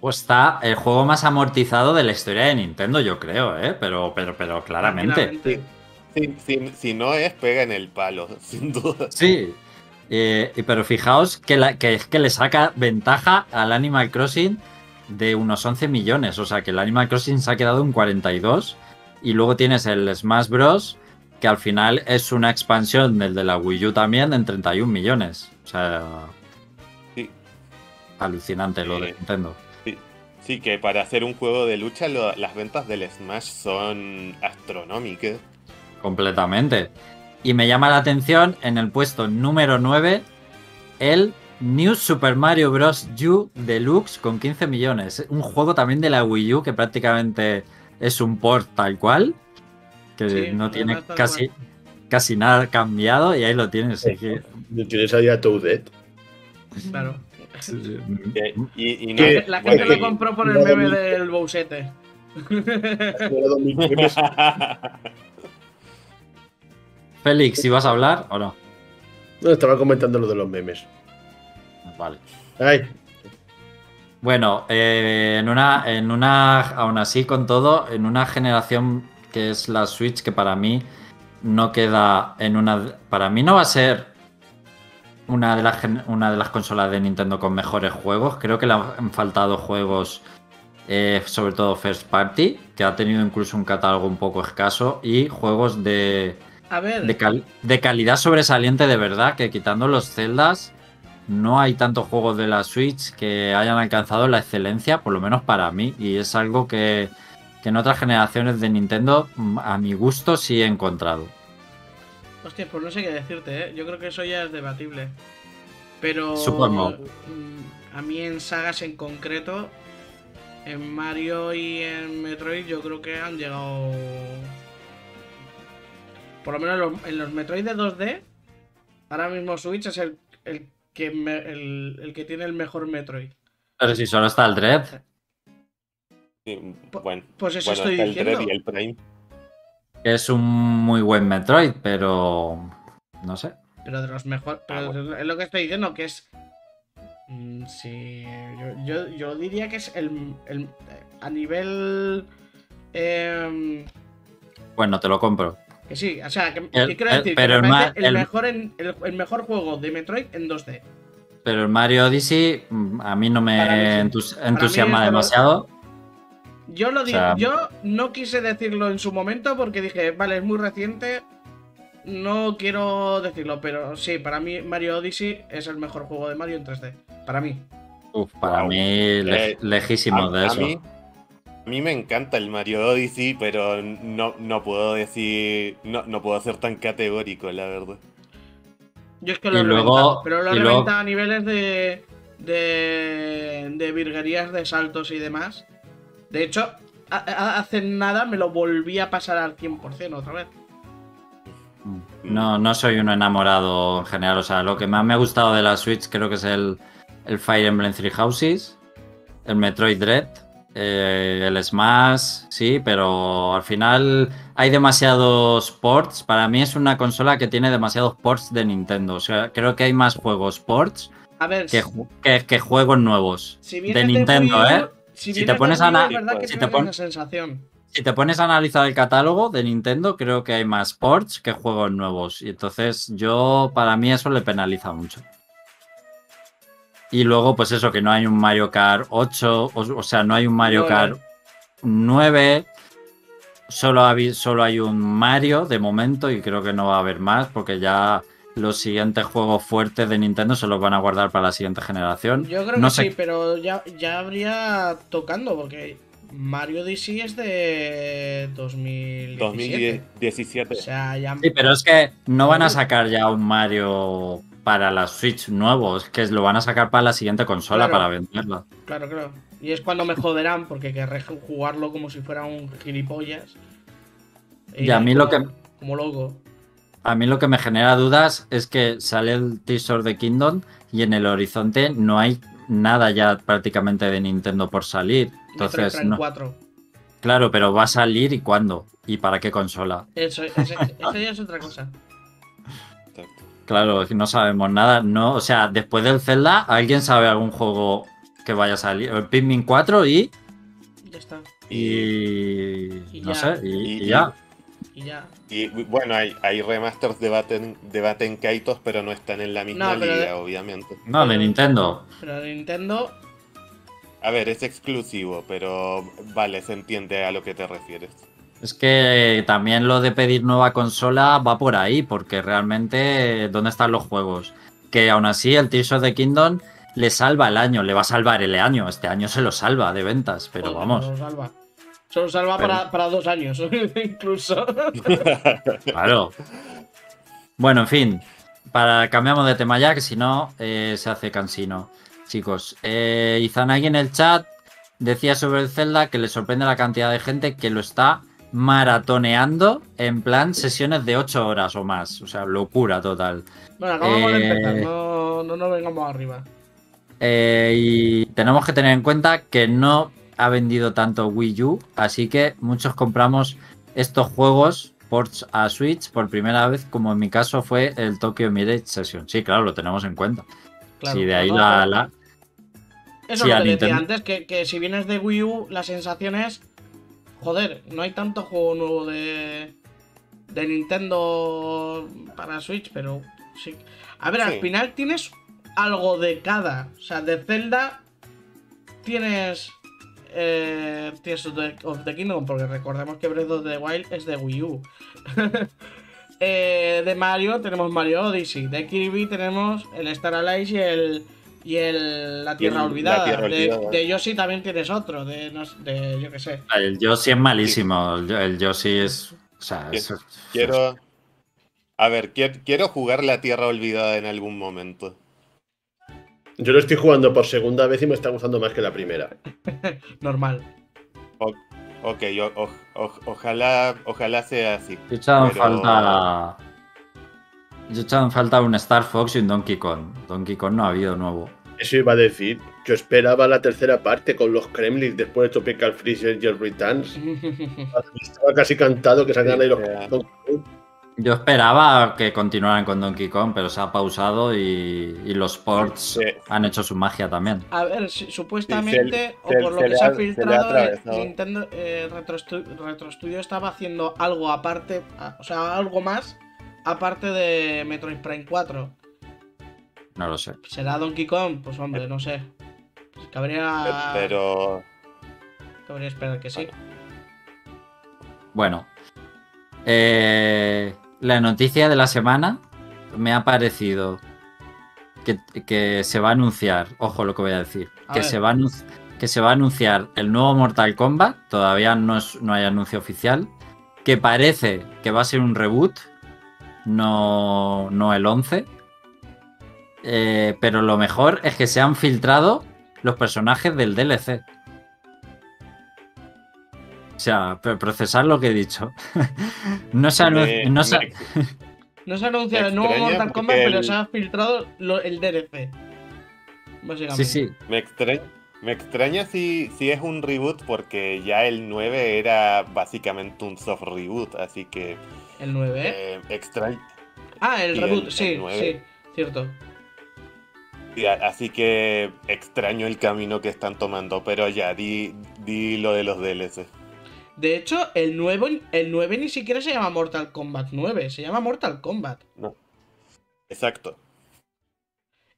Pues está el juego más amortizado de la historia de Nintendo, yo creo, ¿eh? Pero, pero, pero claramente. Tranquilamente. Si, si- si no es, pega en el palo, sin duda. Sí. Eh, y- pero fijaos que, la- que es que le saca ventaja al Animal Crossing de unos 11 millones. O sea que el Animal Crossing se ha quedado en 42. Y luego tienes el Smash Bros. Que al final es una expansión del de la Wii U también en 31 millones. O sea, Sí, alucinante lo de Sí. Nintendo. Sí, que para hacer un juego de lucha lo- las ventas del Smash son astronómicas. Completamente. Y me llama la atención en el puesto número 9 el New Super Mario Bros. U Deluxe con 15 millones. Un juego también de la Wii U que prácticamente es un port tal cual. Que Sí, no tiene casi, casi nada cambiado y ahí lo tienes. que- Tienes ahí a Toadette. Claro. Que- Y, y no, Que- La bueno, gente lo compró por el meme del Bowsete. Félix, ¿si vas a hablar o no? No, estaba comentando lo de los memes. Vale. Ay, Bueno, eh, en una, en una, aún así con todo, en una generación que es la Switch, que para mí no queda en una, para mí no va a ser una de las, una de las consolas de Nintendo con mejores juegos. Creo que le han faltado juegos, eh, sobre todo first party, que ha tenido incluso un catálogo un poco escaso y juegos de, A ver, de, cal- de calidad sobresaliente de verdad, que quitando los Zeldas, no hay tantos juegos de la Switch que hayan alcanzado la excelencia, por lo menos para mí, y es algo que, que en otras generaciones de Nintendo, mm, a mi gusto, sí he encontrado. Hostia, pues no sé qué decirte, ¿eh? Yo creo que eso ya es debatible. Pero. Supongo. mm, A mí en sagas en concreto, en Mario y en Metroid, yo creo que han llegado. Por lo menos en los, en los Metroid de 2D, ahora mismo Switch es el, el que me- el, el que tiene el mejor Metroid. Pero si solo está el Dread, Sí, bueno, Pues eso bueno, estoy está el diciendo. Dread y el Prime. Es un muy buen Metroid, pero no sé. Pero de los mejores. Pero Ah, es lo que estoy diciendo, que es. mm, Sí. Yo, yo, yo diría que es el. el- a nivel. em, Bueno, te lo compro. que sí, o sea, que, El- que quiero el- decir, pero que me el mejor en, el, el mejor juego de Metroid en 2D. Pero el Mario Odyssey mm, a mí no me mí entus- entusiasma los- demasiado. Yo lo O digo, sea- yo no quise decirlo en su momento porque dije, vale, es muy reciente. No quiero decirlo, pero sí, para mí Mario Odyssey es el mejor juego de Mario en 3D. Para mí. Uf, para Wow. mí le- Eh, lejísimo a, de a eso. mí, A mí me encanta el Mario Odyssey, pero no, no puedo decir. No, no puedo ser tan categórico, la verdad. Yo es que lo Y he luego- reventado, pero lo he y luego- reventado a niveles de, de. de virguerías de saltos y demás. De hecho, hace nada me lo volví a pasar al 100% otra vez. No, no soy un enamorado en general. O sea, lo que más me ha gustado de la Switch creo que es el, el Fire Emblem Three Houses, el Metroid Dread, eh, el Smash, sí, pero al final hay demasiados ports. Para mí es una consola que tiene demasiados ports de Nintendo. O sea, creo que hay más juegos ports A ver, que, ju- que- que juegos nuevos. si de Nintendo, Wii U, ¿eh? Si, te pones a si te tienes pon- esa sensación. Si te pones a analizar el catálogo de Nintendo, creo que hay más ports que juegos nuevos. Y entonces yo, para mí eso le penaliza mucho. Y luego, pues eso, que no hay un Mario Kart 8, o, o sea, no hay un Mario. Kart 9. Solo, solo hay un Mario de momento y creo que no va a haber más porque ya los siguientes juegos fuertes de Nintendo se los van a guardar para la siguiente generación. Yo creo no que sé, sí, pero ya, ya habría tocando, porque Mario DC es de 2017. 2017. O sea, ya. Sí, pero es que no van a sacar ya un Mario para la Switch nuevo, es que lo van a sacar para la siguiente consola Claro. para venderla. Claro, claro. Y es cuando me joderán, porque querré jugarlo como si fuera un gilipollas. Y a mí lo como- que- Como loco. A mí lo que me genera dudas es que sale el teaser de Kingdom y en el horizonte no hay nada ya prácticamente de Nintendo por salir. Entonces, no- 4. claro, pero va a salir y cuándo y para qué consola. Eso, ya es otra cosa. Claro, es que no sabemos nada. No, o sea, después del Zelda, ¿alguien sabe algún juego que vaya a salir? El Pikmin 4 y. Ya está. Y. Y no ya. sé, y, Y- y ya. Y ya. Y bueno, hay, hay remasters de Baten, de Baten Kaitos, pero no están en la misma No, liga, de- obviamente. No, de Nintendo. Pero de Nintendo. A ver, es exclusivo, pero vale, se entiende a lo que te refieres. Es que también lo de pedir nueva consola va por ahí, porque realmente, ¿dónde están los juegos? Que aún así el Tears de Kingdom le salva el año, le va a salvar el año. Este año se lo salva de ventas, pero vamos, salva. Solo salva para, para dos años, incluso. claro. Bueno, en fin, para cambiamos de tema ya, que si no eh, se hace cansino. Chicos, eh, Izanagi en el chat decía sobre el Zelda que le sorprende la cantidad de gente que lo está maratoneando en plan sesiones de 8 horas o más. O sea, locura total. Bueno, acabamos de Eh, empezar, no, no nos vengamos arriba. Eh, y tenemos que tener en cuenta que no ha vendido tanto Wii U, así que muchos compramos estos juegos ports a Switch por primera vez, como en mi caso fue el Tokyo Mirage Session. Sí, claro, lo tenemos en cuenta. Claro, sí, de ahí la, Eso sí, que decía Nintendo- antes, que, que si vienes de Wii U, la sensación es. Joder, no hay tanto juego nuevo de. de Nintendo para Switch, pero sí. A ver, al final tienes algo de cada. O sea, de Zelda tienes. Eh, Tears of the, Kingdom, porque recordemos que Breath of the Wild es de Wii U. Eh, de Mario tenemos Mario Odyssey. De Kirby tenemos el Star Allies y el. Y el La Tierra Olvidada. Tierra de, Olvidada. de Yoshi también tienes otro. De, no de yo qué sé. el Yoshi es malísimo. El, el Yoshi es. O sea, es- Quiero. A ver, quiero, quiero jugar la Tierra Olvidada en algún momento. Yo lo estoy jugando por segunda vez y me está gustando más que la primera. Normal. Ok, o- o- o- ojalá, ojalá sea así. Yo he echado en Pero- falta. Yo he echado en falta un Star Fox y un Donkey Kong. Donkey Kong no ha habido nuevo. Eso iba a decir. Yo esperaba la tercera parte con los Kremlins después de Tropical Freezer y el Returns. Estaba casi cantado que salgan ahí los. Yo esperaba que continuaran con Donkey Kong, pero se ha pausado y, y los ports Sí. han hecho su magia también. A ver, si- supuestamente, se- o por lo se que se ha- filtrado, eh. Nintendo eh, Retro, Stu- Retro Studio estaba haciendo algo aparte, o sea, algo más aparte de Metroid Prime 4. No lo sé. ¿Será Donkey Kong? Pues hombre, no sé. Pues cabría, Pero. cabría esperar que sí. Bueno. Eh, la noticia de la semana me ha parecido que, que se va a anunciar. Ojo lo que voy a decir. A que ver. se va a, que se va a anunciar el nuevo Mortal Kombat, todavía no, es- no hay anuncio oficial, que parece que va a ser un reboot, no, no el 11. Eh, pero lo mejor es que se han filtrado los personajes del DLC. O sea, pero procesar lo que he dicho. no se, Me- no se- me- No se anuncia el nuevo Mortal Kombat, pero el- se ha filtrado lo- el DLC. Básicamente. Sí, sí. Me extraña, me extraña si, si es un reboot porque ya el 9 era básicamente un soft reboot, así que El 9. eh, extraño. ah, el reboot, el- sí, el sí, cierto. Así que extraño el camino que están tomando, pero ya, di, di lo de los DLC. De hecho, el 9, el 9 ni siquiera se llama Mortal Kombat 9, se llama Mortal Kombat. Exacto.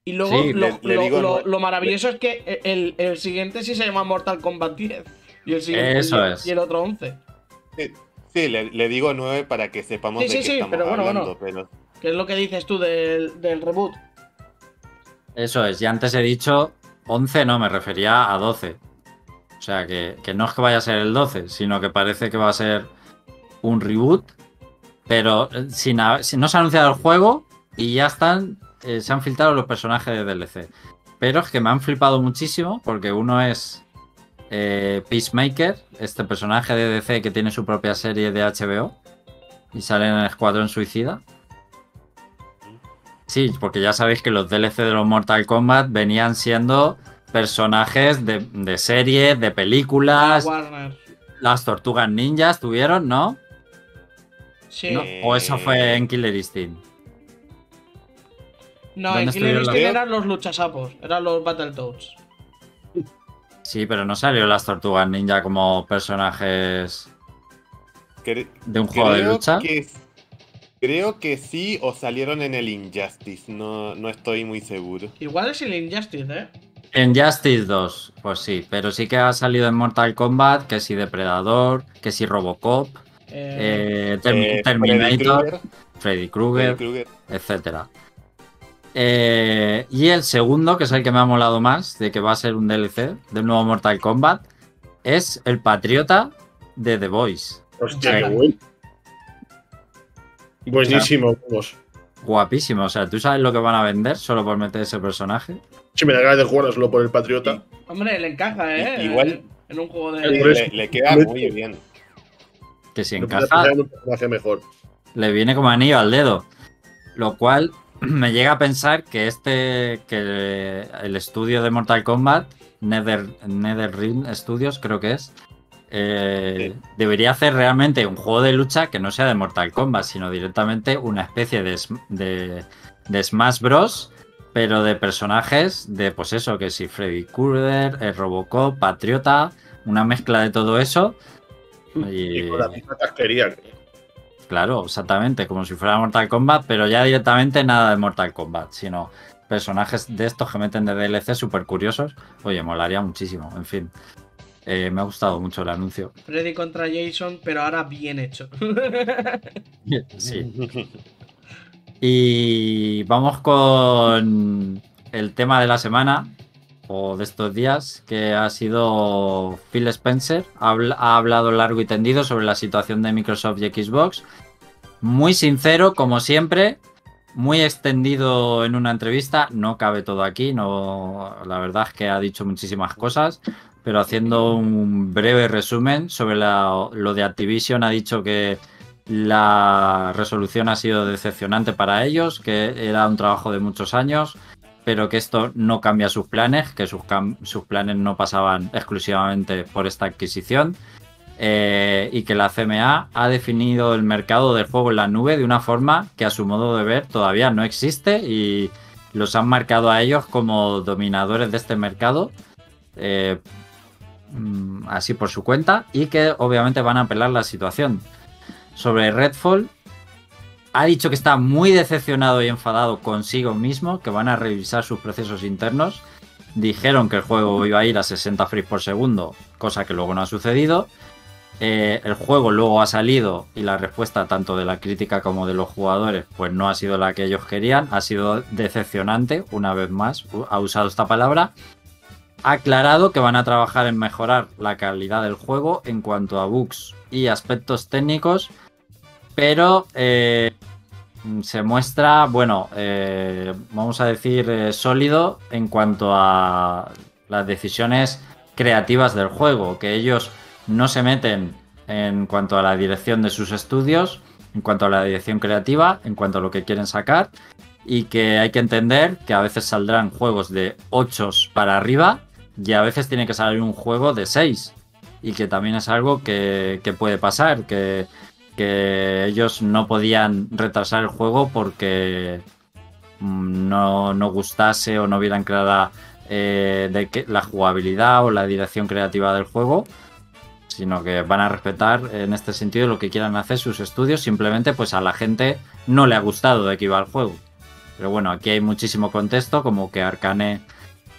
Y luego Sí, lo, le- le lo- digo lo- lo maravilloso es que el, el siguiente sí se llama Mortal Kombat 10. Y el siguiente Eso y, es. y el otro 11. Sí, sí, le, le digo 9 para que sepamos Sí, de sí, qué sí, estamos pero bueno, hablando, bueno. pero Que es lo que dices tú del, del reboot. Eso es, y antes he dicho 11, no, me refería a 12. O sea, que, que no es que vaya a ser el 12, sino que parece que va a ser un reboot, pero eh, sin, no se ha anunciado el juego y ya están, eh, se han filtrado los personajes de DLC. Pero es que me han flipado muchísimo porque uno es eh, Peacemaker, este personaje de DC que tiene su propia serie de HBO y sale en el Escuadrón Suicida. Sí, porque ya sabéis que los DLC de los Mortal Kombat venían siendo personajes de, de series, de películas. Warner. Las tortugas ninjas tuvieron, ¿no? Sí. No, No, O eso fue en Killer Instinct. en ¿Dónde Killer Instinct los- eran los luchasapos, eran los Battletoads. Sí, pero no salió las tortugas ninja como personajes de un juego de lucha. que creo que sí o salieron en el Injustice, no, no estoy muy seguro. Igual es el Injustice, ¿eh? En Justice 2, pues sí, pero sí que ha salido en Mortal Kombat, que si Depredador, que si Robocop, Eh, eh, Eh, Terminator, Freddy Krueger, etcétera. Eh, y el segundo, que es el que me ha molado más, de que va a ser un DLC del nuevo Mortal Kombat, es el Patriota de The Voice. Hostia, qué bueno. Buenísimo, vamos. Guapísimo, o sea, ¿tú sabes lo que van a vender solo por meter ese personaje? Si me da ganas de jugar solo por el Patriota. hombre, le encaja, ¿eh? Igual- En un juego de. Le, le queda muy bien. Que si encaja, mejor. le viene como anillo al dedo. Lo cual me llega a pensar que este, que el estudio de Mortal Kombat, Nether, NetherRealm Studios creo que es, eh, debería hacer realmente un juego de lucha que no sea de Mortal Kombat, sino directamente una especie de, de, de Smash Bros. Pero de personajes de, pues eso, que si Freddy Krueger, el Robocop, Patriota, una mezcla de todo eso. Y con la misma casquería. Claro, exactamente, como si fuera Mortal Kombat, pero ya directamente nada de Mortal Kombat, sino personajes de estos que meten de DLC súper curiosos. Oye, molaría muchísimo, en fin. Eh, me ha gustado mucho el anuncio. Freddy contra Jason, pero ahora bien hecho. Sí. Y vamos con el tema de la semana o de estos días, que ha sido Phil Spencer. Ha, habl- ha hablado largo y tendido sobre la situación de Microsoft y Xbox. Muy sincero, como siempre. Muy extendido en una entrevista. No cabe todo aquí. No, la verdad es que ha dicho muchísimas cosas. Pero haciendo un breve resumen sobre la- lo de Activision, ha dicho que la resolución ha sido decepcionante para ellos, que era un trabajo de muchos años, pero que esto no cambia sus planes, que sus, planes no pasaban exclusivamente por esta adquisición. eh, y que la CMA ha definido el mercado del juego en la nube de una forma que a su modo de ver todavía no existe y los han marcado a ellos como dominadores de este mercado, eh, mm, así por su cuenta, y que obviamente van a apelar la situación sobre Redfall. Ha dicho que está muy decepcionado y enfadado consigo mismo, que van a revisar sus procesos internos. Dijeron que el juego iba a ir a 60 frames por segundo, cosa que luego no ha sucedido. Eh, el juego luego ha salido y la respuesta tanto de la crítica como de los jugadores pues no ha sido la que ellos querían, ha sido decepcionante, una vez más, ha usado esta palabra. ha aclarado que van a trabajar en mejorar la calidad del juego en cuanto a bugs y aspectos técnicos, pero eh, se muestra, bueno, eh, vamos a decir, eh, sólido en cuanto a las decisiones creativas del juego, que ellos no se meten en cuanto a la dirección de sus estudios, en cuanto a la dirección creativa, en cuanto a lo que quieren sacar, y que hay que entender que a veces saldrán juegos de 8 para arriba y a veces tiene que salir un juego de 6 y que también es algo que, que puede pasar, que, que, ellos no podían retrasar el juego porque mm, no, no gustase o no vieran clara eh, de que, la jugabilidad o la dirección creativa del juego sino que van a respetar en este sentido lo que quieran hacer sus estudios, simplemente pues a la gente no le ha gustado de que iba el juego. Pero bueno, aquí hay muchísimo contexto, como que Arcane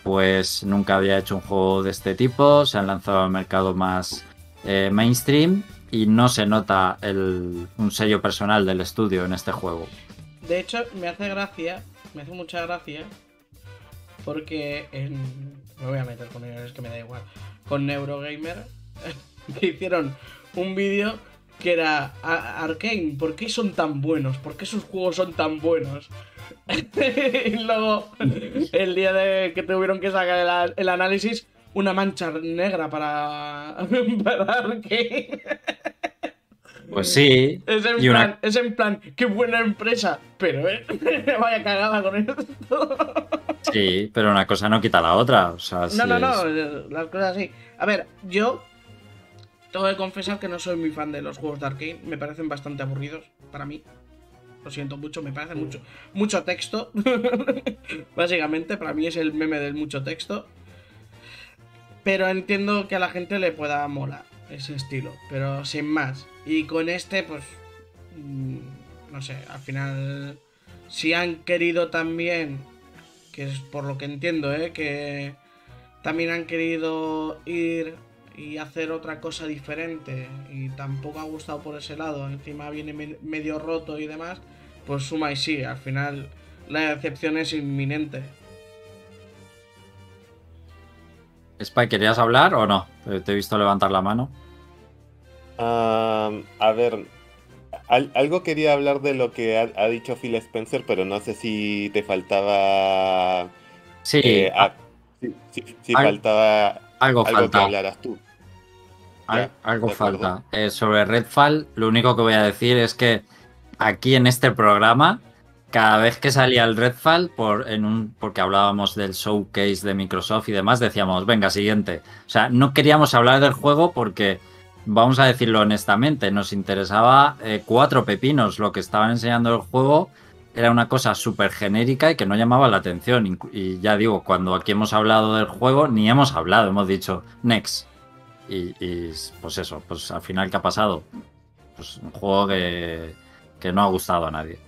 pues nunca había hecho un juego de este tipo, se han lanzado al mercado más eh, mainstream y no se nota el, un sello personal del estudio en este juego. De hecho, me hace gracia, me hace mucha gracia, porque en... Me voy a meter con ellos, es que me da igual. Con Neurogamer, que hicieron un vídeo que era Arkane, ¿por qué son tan buenos? ¿Por qué sus juegos son tan buenos? y luego, el día de que tuvieron que sacar el, análisis, una mancha negra para, para Arkane. Pues sí. Es en, plan, es en plan, qué buena empresa, pero eh, vaya cagada con esto. sí, pero una cosa no quita la otra. O sea, no, no, no, las cosas sí. A ver, yo tengo que confesar que no soy muy fan de los juegos de Arkane, me parecen bastante aburridos para mí. Lo siento mucho, me parece mucho, mucho texto. Básicamente, para mí es el meme del mucho texto. Pero entiendo que a la gente le pueda molar ese estilo, pero sin más. Y con este, pues. Mm, no sé, al final. Si han querido también. Que es por lo que entiendo, ¿eh? Que también han querido ir y hacer otra cosa diferente y tampoco ha gustado por ese lado, encima viene medio roto y demás, pues suma y sí, al final la decepción es inminente. Spy, ¿querías hablar o no? Te he visto levantar la mano. a ver, algo quería hablar de lo que ha, dicho Phil Spencer, pero no sé si te faltaba... Sí. Eh, si, faltaba algo, falta. que hablaras tú. algo falta. Eh, sobre Redfall, lo único que voy a decir es que aquí en este programa, cada vez que salía el Redfall, por, en un, porque hablábamos del showcase de Microsoft y demás, decíamos, venga, siguiente. O sea, no queríamos hablar del juego porque, vamos a decirlo honestamente, nos interesaba eh, cuatro pepinos lo que estaban enseñando el juego era una cosa súper genérica y que no llamaba la atención. Y ya digo, cuando aquí hemos hablado del juego, ni hemos hablado, hemos dicho next. Y, pues eso, pues al final, ¿qué ha pasado? Pues un juego que, que no ha gustado a nadie.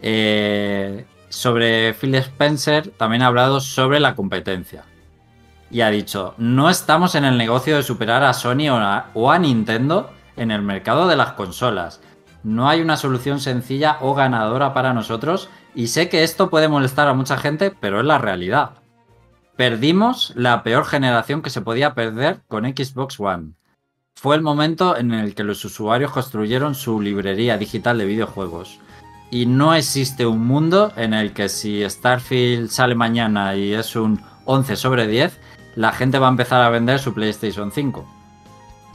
Eh, sobre Phil Spencer también ha hablado sobre la competencia. Y ha dicho, no estamos en el negocio de superar a Sony o a Nintendo en el mercado de las consolas no hay una solución sencilla o ganadora para nosotros y sé que esto puede molestar a mucha gente, pero es la realidad. Perdimos la peor generación que se podía perder con Xbox One. Fue el momento en el que los usuarios construyeron su librería digital de videojuegos. Y no existe un mundo en el que si Starfield sale mañana y es un 11 sobre 10, la gente va a empezar a vender su PlayStation 5.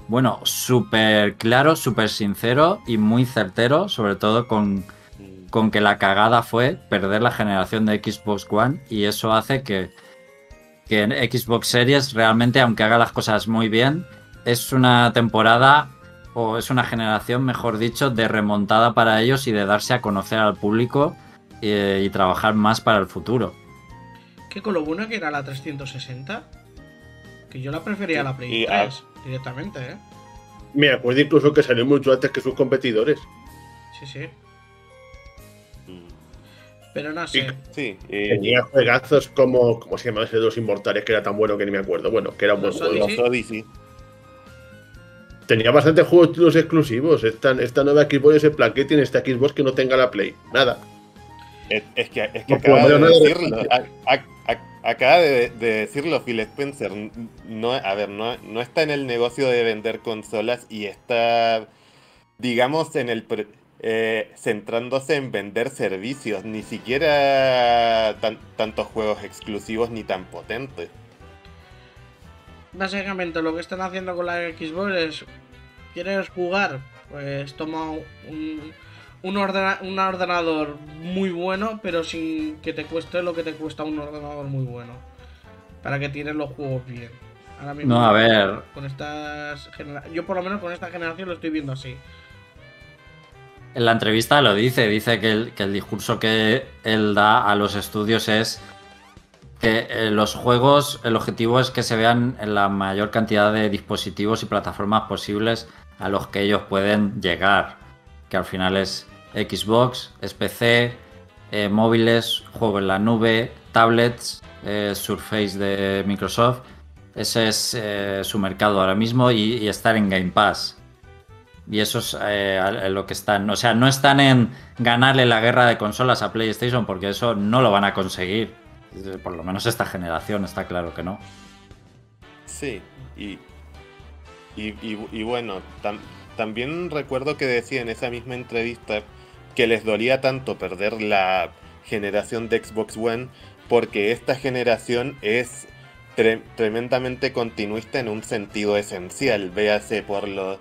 Bueno, súper claro, súper sincero y muy certero, sobre todo con, con, que la cagada fue perder la generación de Xbox One y eso hace que, que en Xbox Series realmente, aunque haga las cosas muy bien, es una temporada o es una generación, mejor dicho, de remontada para ellos y de darse a conocer al público y, trabajar más para el futuro. ¿Qué con lo bueno que era la 360? Que yo la prefería a la Play 3 directamente, ¿eh? Me acuerdo incluso que salió mucho antes que sus competidores. Sí, sí. Pero no sé. sí, Tenía juegazos como. ¿Cómo se llama ese de los inmortales que era tan bueno que ni me acuerdo? Bueno, que era un buen juego. Tenía bastantes juegos exclusivos. Esta, esta nueva Xbox es el plan que tiene esta Xbox que no tenga la Play. Nada. Es, que, es que acaba de decirlo. acaba de, decirlo Phil Spencer. No, a ver, no, no está en el negocio de vender consolas y está, digamos, en el eh, centrándose en vender servicios, ni siquiera tantos juegos exclusivos ni tan potentes. Básicamente lo que están haciendo con la Xbox es, ¿quieres jugar? Pues toma un, un, ordenador muy bueno, pero sin que te cueste lo que te cuesta un ordenador muy bueno. Para que tires los juegos bien. Ahora mismo, no, a ver. Con estas Yo por lo menos con esta generación lo estoy viendo así. En la entrevista lo dice, dice que el, que el discurso que él da a los estudios es que eh, los juegos, el objetivo es que se vean en la mayor cantidad de dispositivos y plataformas posibles a los que ellos pueden llegar, que al final es Xbox, es PC, eh, móviles, juego en la nube, tablets, eh, Surface de Microsoft. Ese es su mercado ahora mismo y estar en Game Pass. Y eso es eh, lo que están. O sea, no están en ganarle la guerra de consolas a PlayStation porque eso no lo van a conseguir. Por lo menos esta generación, está claro que no. Sí, y, y, bueno, también recuerdo que decía en esa misma entrevista que les dolía tanto perder la generación de Xbox One porque esta generación es tremendamente continuista en un sentido esencial. Véase por lo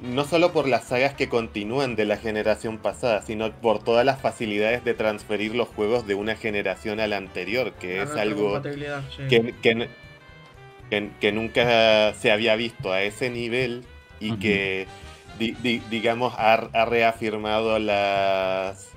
no solo por las sagas que continúan de la generación pasada, sino por todas las facilidades de transferir los juegos de una generación a la anterior, que es algo que, que, nunca se había visto a ese nivel y que, digamos, ha, reafirmado las,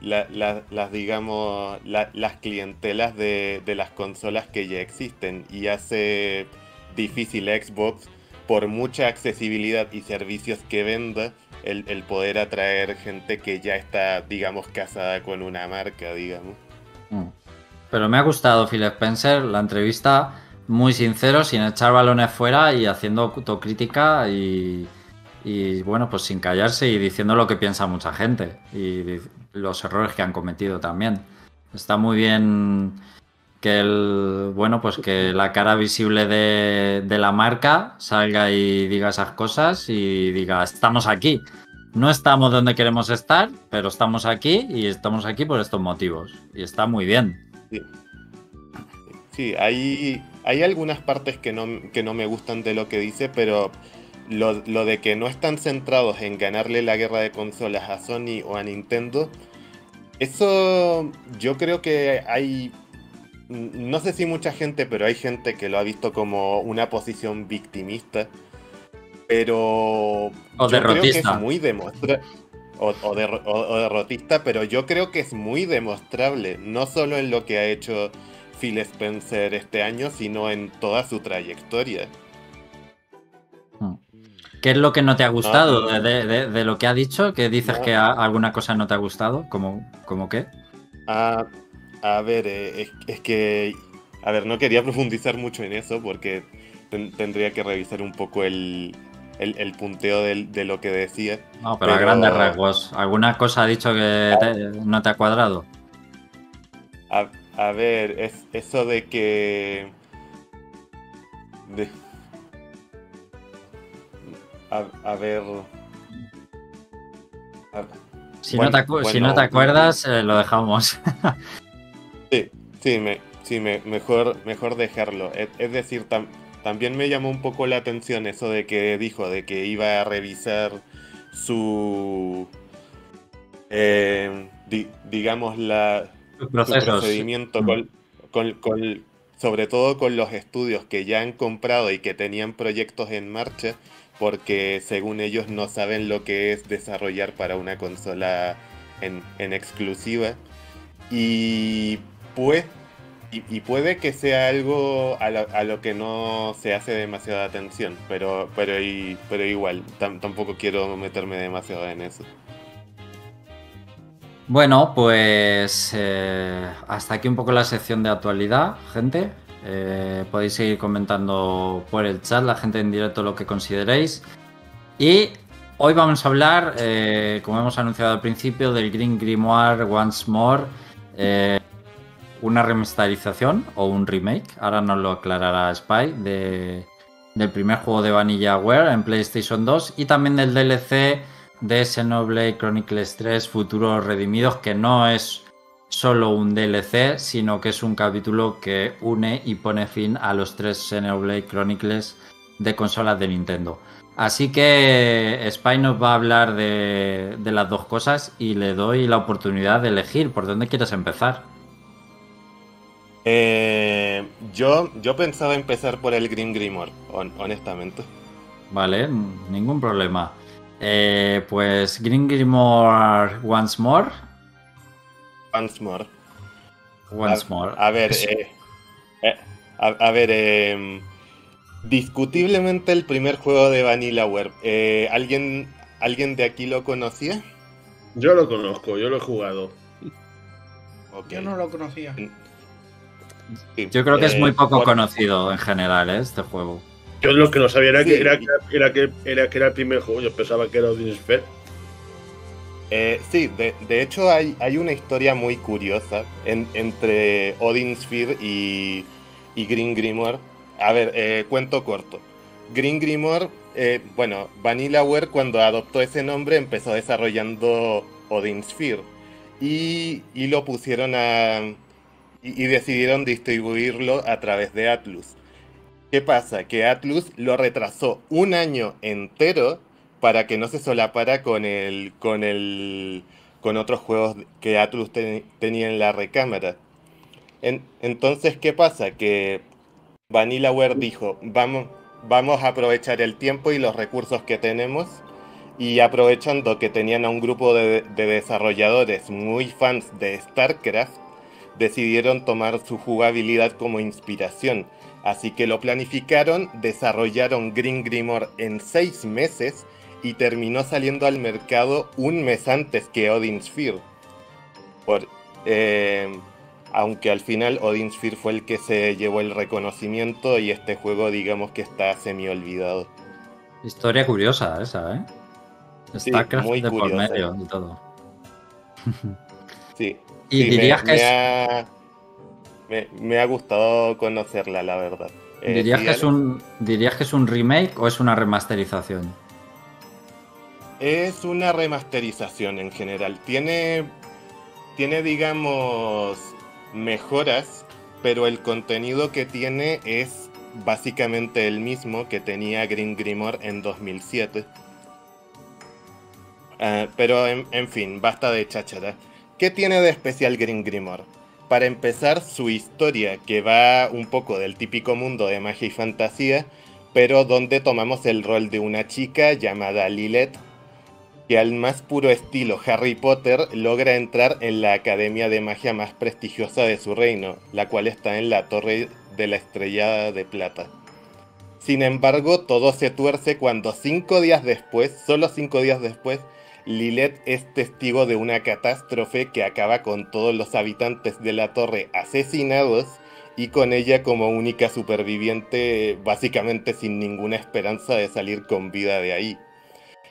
las digamos, las clientelas de, de las consolas que ya existen. Y hace difícil Xbox por mucha accesibilidad y servicios que venda, el, poder atraer gente que ya está, digamos, casada con una marca, digamos. Mm. Pero me ha gustado Phil Spencer, la entrevista, muy sincero, sin echar balones fuera y haciendo autocrítica y, y bueno, pues sin callarse y diciendo lo que piensa mucha gente y los errores que han cometido también. Está muy bien que el bueno pues que la cara visible de, la marca salga y diga esas cosas y diga estamos aquí no estamos donde queremos estar pero estamos aquí y estamos aquí por estos motivos. Y está muy bien. Sí, hay hay algunas partes que no, que no me gustan de lo que dice pero lo, lo de que no están centrados en ganarle la guerra de consolas a Sony o a Nintendo eso yo creo que hay no sé si mucha gente, pero hay gente que lo ha visto como una posición victimista. Pero o derrotista. creo que es muy demostrable. O, derrotista, pero yo creo que es muy demostrable, no solo en lo que ha hecho Phil Spencer este año, sino en toda su trayectoria. Hmm. ¿Qué es lo que no te ha gustado De, lo que ha dicho? ¿Que dices que alguna cosa no te ha gustado? ¿Cómo, cómo qué? Ah, a ver, eh, es, que. A ver, no quería profundizar mucho en eso porque tendría que revisar un poco el, punteo de lo que decía. No, pero, a grandes rasgos. ¿Alguna cosa ha dicho que no te ha cuadrado? A, ver, es eso de que. a, ver. si, no te, si, no te, acuerdas, eh, lo dejamos. Sí, sí, me, sí me, mejor, mejor dejarlo. Es, decir, también me llamó un poco la atención eso de que dijo, de que iba a revisar su, eh, digamos, la, su procedimiento con, sobre todo con los estudios que ya han comprado y que tenían proyectos en marcha, porque según ellos no saben lo que es desarrollar para una consola en, en exclusiva. Y pues, y, puede que sea algo a lo, que no se hace demasiada atención, pero, pero, pero igual, tampoco quiero meterme demasiado en eso. Bueno, pues eh, hasta aquí un poco la sección de actualidad, gente. Eh, podéis seguir comentando por el chat, la gente en directo, lo que consideréis. Y hoy vamos a hablar, eh, como hemos anunciado al principio, del Green Grimoire Once More una remasterización o un remake, ahora nos lo aclarará Spy, de, del primer juego de VanillaWare en PlayStation 2 y también del DLC de Xenoblade Chronicles 3 Futuros Redimidos, que no es solo un DLC, sino que es un capítulo que une y pone fin a los tres Xenoblade Chronicles de consolas de Nintendo. Así que Spy nos va a hablar de, de las dos cosas y le doy la oportunidad de elegir por dónde quieres empezar. Eh, yo, yo pensaba empezar por el Green Grimoire, hon- honestamente. Vale, ningún problema. Eh, pues Green Grimoire Once More. Once more. Once a, More. A ver, eh, eh, a, a ver, eh, discutiblemente el primer juego de VanillaWare. Eh, ¿alguien, ¿Alguien de aquí lo conocía? Yo lo conozco, yo lo he jugado. Ok. Yo no lo conocía. Sí. Yo creo que es Eh, muy poco por- conocido en general, ¿eh? este juego. Yo lo que no sabía era, Sí. que, era, que- era, que, era que era el primer juego. Yo pensaba que era Odin Sphere. Eh, sí, de, de hecho hay, hay una historia muy curiosa en- entre Odin Sphere y, y Green Grimoire. A ver, eh, cuento corto. Green Grimoire, eh, bueno, VanillaWare cuando adoptó ese nombre empezó desarrollando Odin Sphere y, y lo pusieron a... Y, decidieron distribuirlo a través de Atlus. ¿Qué pasa? Que Atlus lo retrasó un año entero para que no se solapara con el con el con otros juegos que Atlus te- tenía en la recámara. En- entonces, ¿qué pasa? Que VanillaWare dijo, vamos, vamos a aprovechar el tiempo y los recursos que tenemos y aprovechando que tenían a un grupo de desarrolladores muy fans de StarCraft, decidieron tomar su jugabilidad como inspiración. Así que lo planificaron, desarrollaron Green Grimoire en seis meses y terminó saliendo al mercado un mes antes que Odin Sphere. Por, eh, aunque al final Odin Sphere fue el que se llevó el reconocimiento y este juego digamos que está semi olvidado. Historia curiosa esa, ¿eh? Sí, StarCraft muy de por curiosa. medio y todo. Sí, Y sí, dirías me, que me es, ha, me, me ha gustado conocerla, la verdad. Eh, dirías que es un dirías que es un remake o es una remasterización. Es una remasterización en general. Tiene, tiene, digamos, mejoras, pero el contenido que tiene es básicamente el mismo que tenía Green Grimoire en 2007. Ah, pero en, en fin, basta de cháchara. ¿Qué tiene de especial Green Grimoire? Para empezar, su historia, que va un poco del típico mundo de magia y fantasía, pero donde tomamos el rol de una chica llamada Lilith, que al más puro estilo Harry Potter logra entrar en la academia de magia más prestigiosa de su reino, la cual está en la Torre de la Estrella de Plata. Sin embargo, todo se tuerce cuando cinco días después, solo cinco días después, Lilith es testigo de una catástrofe que acaba con todos los habitantes de la torre asesinados y con ella como única superviviente básicamente sin ninguna esperanza de salir con vida de ahí.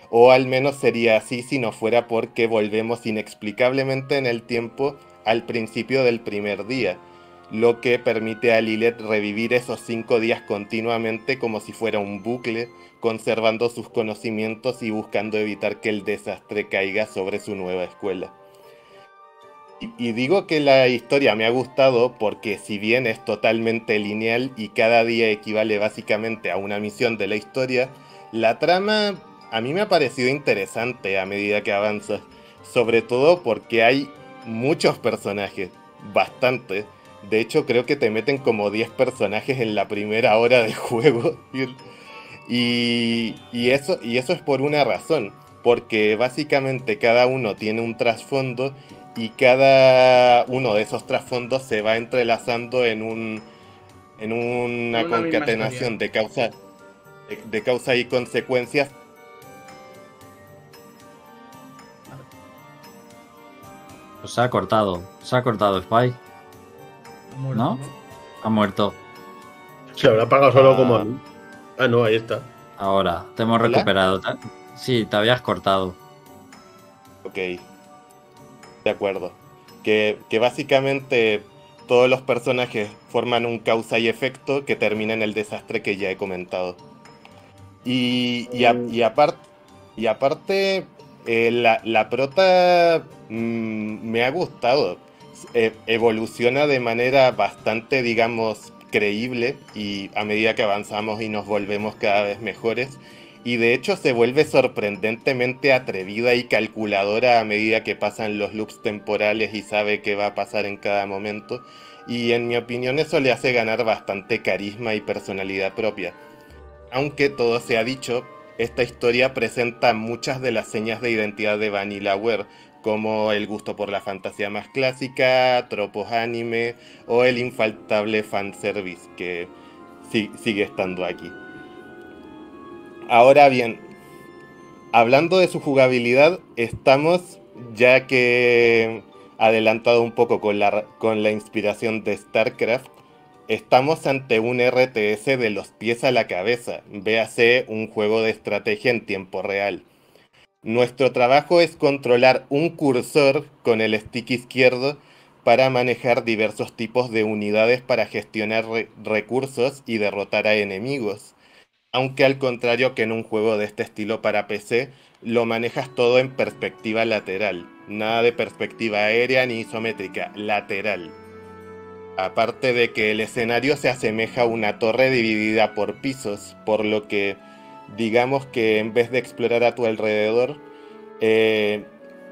O al menos sería así si no fuera porque volvemos inexplicablemente en el tiempo al principio del primer día, lo que permite a Lilith revivir esos cinco días continuamente como si fuera un bucle, conservando sus conocimientos y buscando evitar que el desastre caiga sobre su nueva escuela. Y, digo que la historia me ha gustado porque si bien es totalmente lineal y cada día equivale básicamente a una misión de la historia, la trama a mí me ha parecido interesante a medida que avanza, sobre todo porque hay muchos personajes, bastante. De hecho, creo que te meten como 10 personajes en la primera hora de juego. Y, y eso, y eso es por una razón, porque básicamente cada uno tiene un trasfondo y cada uno de esos trasfondos se va entrelazando en un en una, concatenación de causa de, de causa y consecuencias Pues se ha cortado. Se ha cortado Spy. Muerto, ¿No? Ha muerto. Se habrá pagado solo Ah. como a mí. Ah, no, ahí está. Ahora, te hemos ¿Hola? recuperado. Te- Sí, te habías cortado. Ok. De acuerdo. Que, que básicamente todos los personajes forman un causa y efecto que termina en el desastre que ya he comentado. Y, y, y aparte, eh, la, la, prota mm, me ha gustado. E, evoluciona de manera bastante, digamos, creíble y a medida que avanzamos y nos volvemos cada vez mejores. Y de hecho se vuelve sorprendentemente atrevida y calculadora a medida que pasan los loops temporales y sabe qué va a pasar en cada momento. Y en mi opinión eso le hace ganar bastante carisma y personalidad propia. Aunque todo se ha dicho, esta historia presenta muchas de las señas de identidad de Vanillaware, como el gusto por la fantasía más clásica, tropos anime o el infaltable fanservice que sigue estando aquí. Ahora bien, hablando de su jugabilidad, estamos ya que adelantado un poco con la, con la inspiración de StarCraft, Estamos ante un RTS de los pies a la cabeza, véase un juego de estrategia en tiempo real. Nuestro trabajo es controlar un cursor con el stick izquierdo para manejar diversos tipos de unidades para gestionar recursos y derrotar a enemigos. Aunque al contrario que en un juego de este estilo para PC, lo manejas todo en perspectiva lateral. Nada de perspectiva aérea ni isométrica, lateral. Aparte de que el escenario se asemeja a una torre dividida por pisos, por lo que digamos que en vez de explorar a tu alrededor, eh,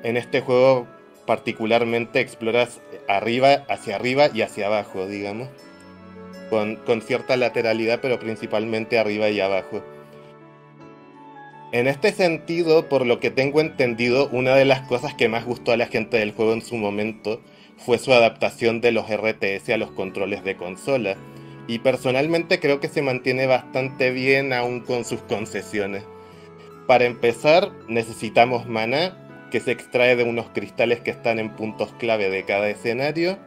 en este juego particularmente exploras arriba, hacia arriba y hacia abajo, digamos. Con, con, cierta lateralidad, pero principalmente arriba y abajo. En este sentido, por lo que tengo entendido, una de las cosas que más gustó a la gente del juego en su momento fue su adaptación de los RTS a los controles de consola, y personalmente creo que se mantiene bastante bien aún con sus concesiones. Para empezar, necesitamos mana, que se extrae de unos cristales que están en puntos clave de cada escenario,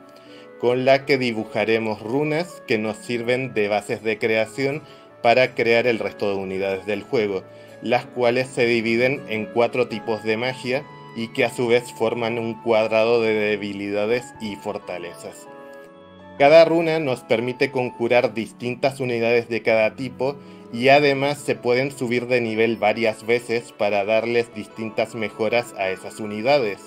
con la que dibujaremos runas que nos sirven de bases de creación para crear el resto de unidades del juego, las cuales se dividen en cuatro tipos de magia, y que a su vez forman un cuadrado de debilidades y fortalezas. Cada runa nos permite conjurar distintas unidades de cada tipo y además se pueden subir de nivel varias veces para darles distintas mejoras a esas unidades,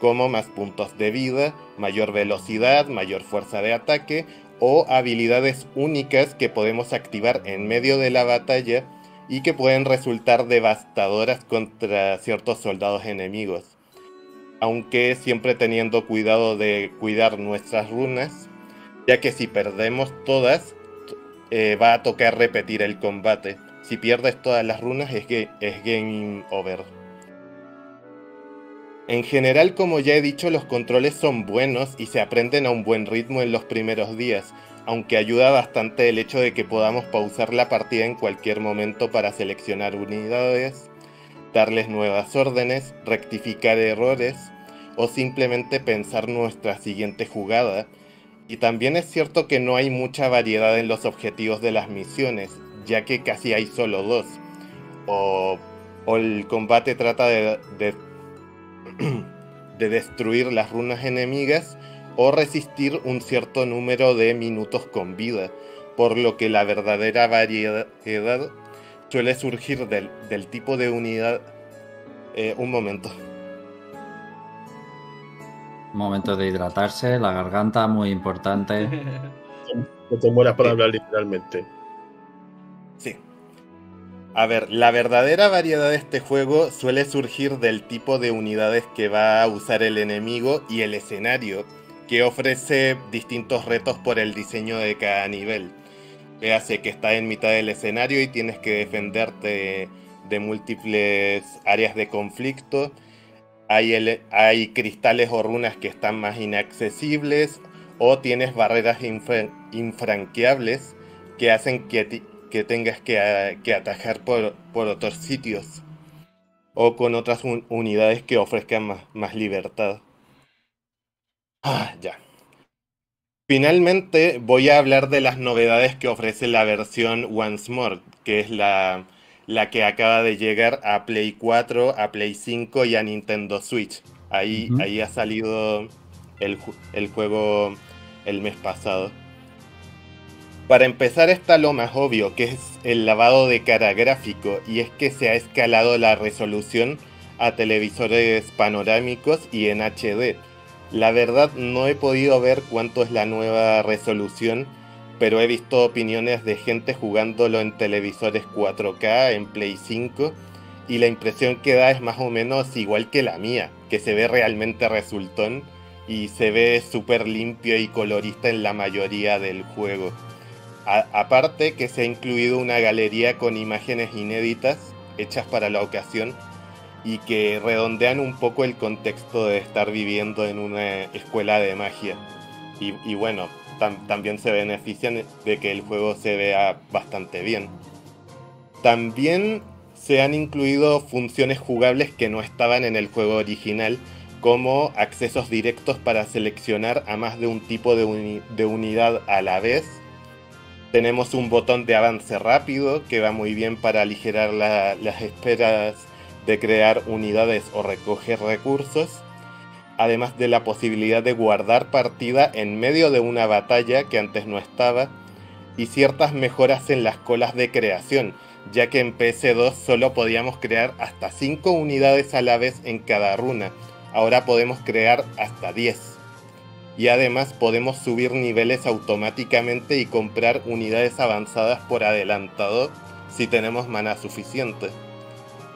como más puntos de vida, mayor velocidad, mayor fuerza de ataque o habilidades únicas que podemos activar en medio de la batalla y que pueden resultar devastadoras contra ciertos soldados enemigos. Aunque siempre teniendo cuidado de cuidar nuestras runas, ya que si perdemos todas, eh, va a tocar repetir el combate. Si pierdes todas las runas es, que, es game over. En general, como ya he dicho, los controles son buenos y se aprenden a un buen ritmo en los primeros días, aunque ayuda bastante el hecho de que podamos pausar la partida en cualquier momento para seleccionar unidades, darles nuevas órdenes, rectificar errores o simplemente pensar nuestra siguiente jugada. Y también es cierto que no hay mucha variedad en los objetivos de las misiones, ya que casi hay solo dos. O, el combate trata de, de destruir las runas enemigas, o resistir un cierto número de minutos con vida, por lo que la verdadera variedad suele surgir del, tipo de unidad. Eh, un momento. Momento de hidratarse, la garganta muy importante. No te mueras para hablar literalmente. Sí. A ver, la verdadera variedad de este juego suele surgir del tipo de unidades que va a usar el enemigo y el escenario, que ofrece distintos retos por el diseño de cada nivel. hace que está en mitad del escenario y tienes que defenderte de múltiples áreas de conflicto. Hay, cristales o runas que están más inaccesibles o tienes barreras infranqueables que hacen que, tengas que, atajar por, por, otros sitios o con otras unidades que ofrezcan más, más libertad. Ah, ya. Finalmente voy a hablar de las novedades que ofrece la versión Once More, que es la, la que acaba de llegar a Play 4, a Play 5 y a Nintendo Switch. Ahí, ahí ha salido el, el, juego el mes pasado. Para empezar está lo más obvio, que es el lavado de cara gráfico, y es que se ha escalado la resolución a televisores panorámicos y en HD. La verdad no he podido ver cuánto es la nueva resolución, pero he visto opiniones de gente jugándolo en televisores 4K, en Play 5, y la impresión que da es más o menos igual que la mía, que se ve realmente resultón y se ve súper limpio y colorista en la mayoría del juego aparte que se ha incluido una galería con imágenes inéditas hechas para la ocasión y que redondean un poco el contexto de estar viviendo en una escuela de magia. Y, bueno, también se benefician de que el juego se vea bastante bien. También se han incluido funciones jugables que no estaban en el juego original, como accesos directos para seleccionar a más de un tipo de unidad a la vez tenemos un botón de avance rápido que va muy bien para aligerar las esperas de crear unidades o recoger recursos. Además de la posibilidad de guardar partida en medio de una batalla que antes no estaba. Y ciertas mejoras en las colas de creación, ya que en PS2 solo podíamos crear hasta 5 unidades a la vez en cada runa. Ahora podemos crear hasta 10 y además podemos subir niveles automáticamente y comprar unidades avanzadas por adelantado si tenemos mana suficiente.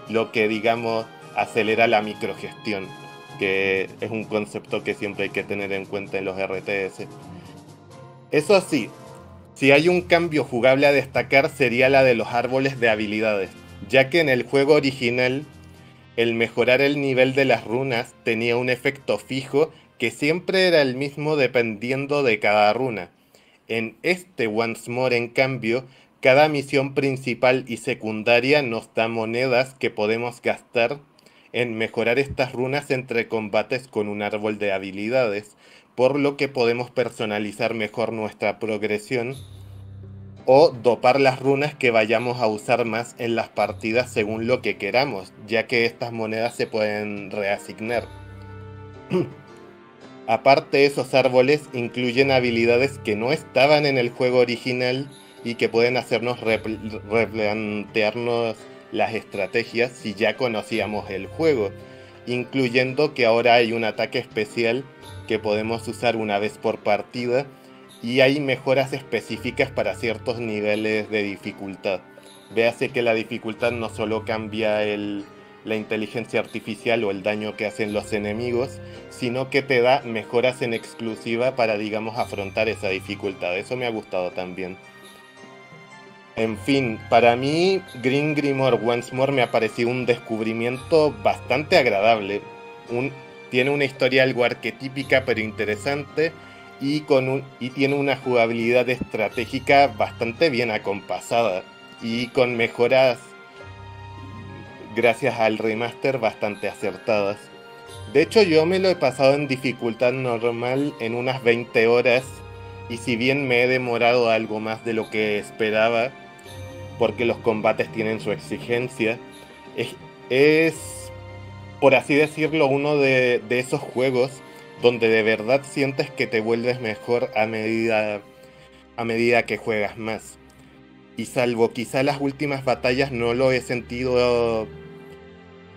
Lo que digamos acelera la microgestión, que es un concepto que siempre hay que tener en cuenta en los RTS. Eso sí, si hay un cambio jugable a destacar sería la de los árboles de habilidades, ya que en el juego original el mejorar el nivel de las runas tenía un efecto fijo que siempre era el mismo dependiendo de cada runa. En este Once More, en cambio, cada misión principal y secundaria nos da monedas que podemos gastar en mejorar estas runas entre combates con un árbol de habilidades, por lo que podemos personalizar mejor nuestra progresión o dopar las runas que vayamos a usar más en las partidas según lo que queramos, ya que estas monedas se pueden reasignar. Aparte, esos árboles incluyen habilidades que no estaban en el juego original y que pueden hacernos replantearnos las estrategias si ya conocíamos el juego, incluyendo que ahora hay un ataque especial que podemos usar una vez por partida y hay mejoras específicas para ciertos niveles de dificultad. Véase que la dificultad no solo cambia el, la inteligencia artificial o el daño que hacen los enemigos, sino que te da mejoras en exclusiva para, digamos, afrontar esa dificultad. Eso me ha gustado también. En fin, para mí Green Grimoire Once More me ha parecido un descubrimiento bastante agradable. tiene una historia algo arquetípica pero interesante y, con y tiene una jugabilidad estratégica bastante bien acompasada y con mejoras gracias al remaster bastante acertadas. De hecho yo me lo he pasado en dificultad normal en unas 20 horas y si bien me he demorado algo más de lo que esperaba, porque los combates tienen su exigencia, es, por así decirlo, uno de, de, esos juegos donde de verdad sientes que te vuelves mejor a medida, a medida que juegas más. Y salvo quizá las últimas batallas no lo he sentido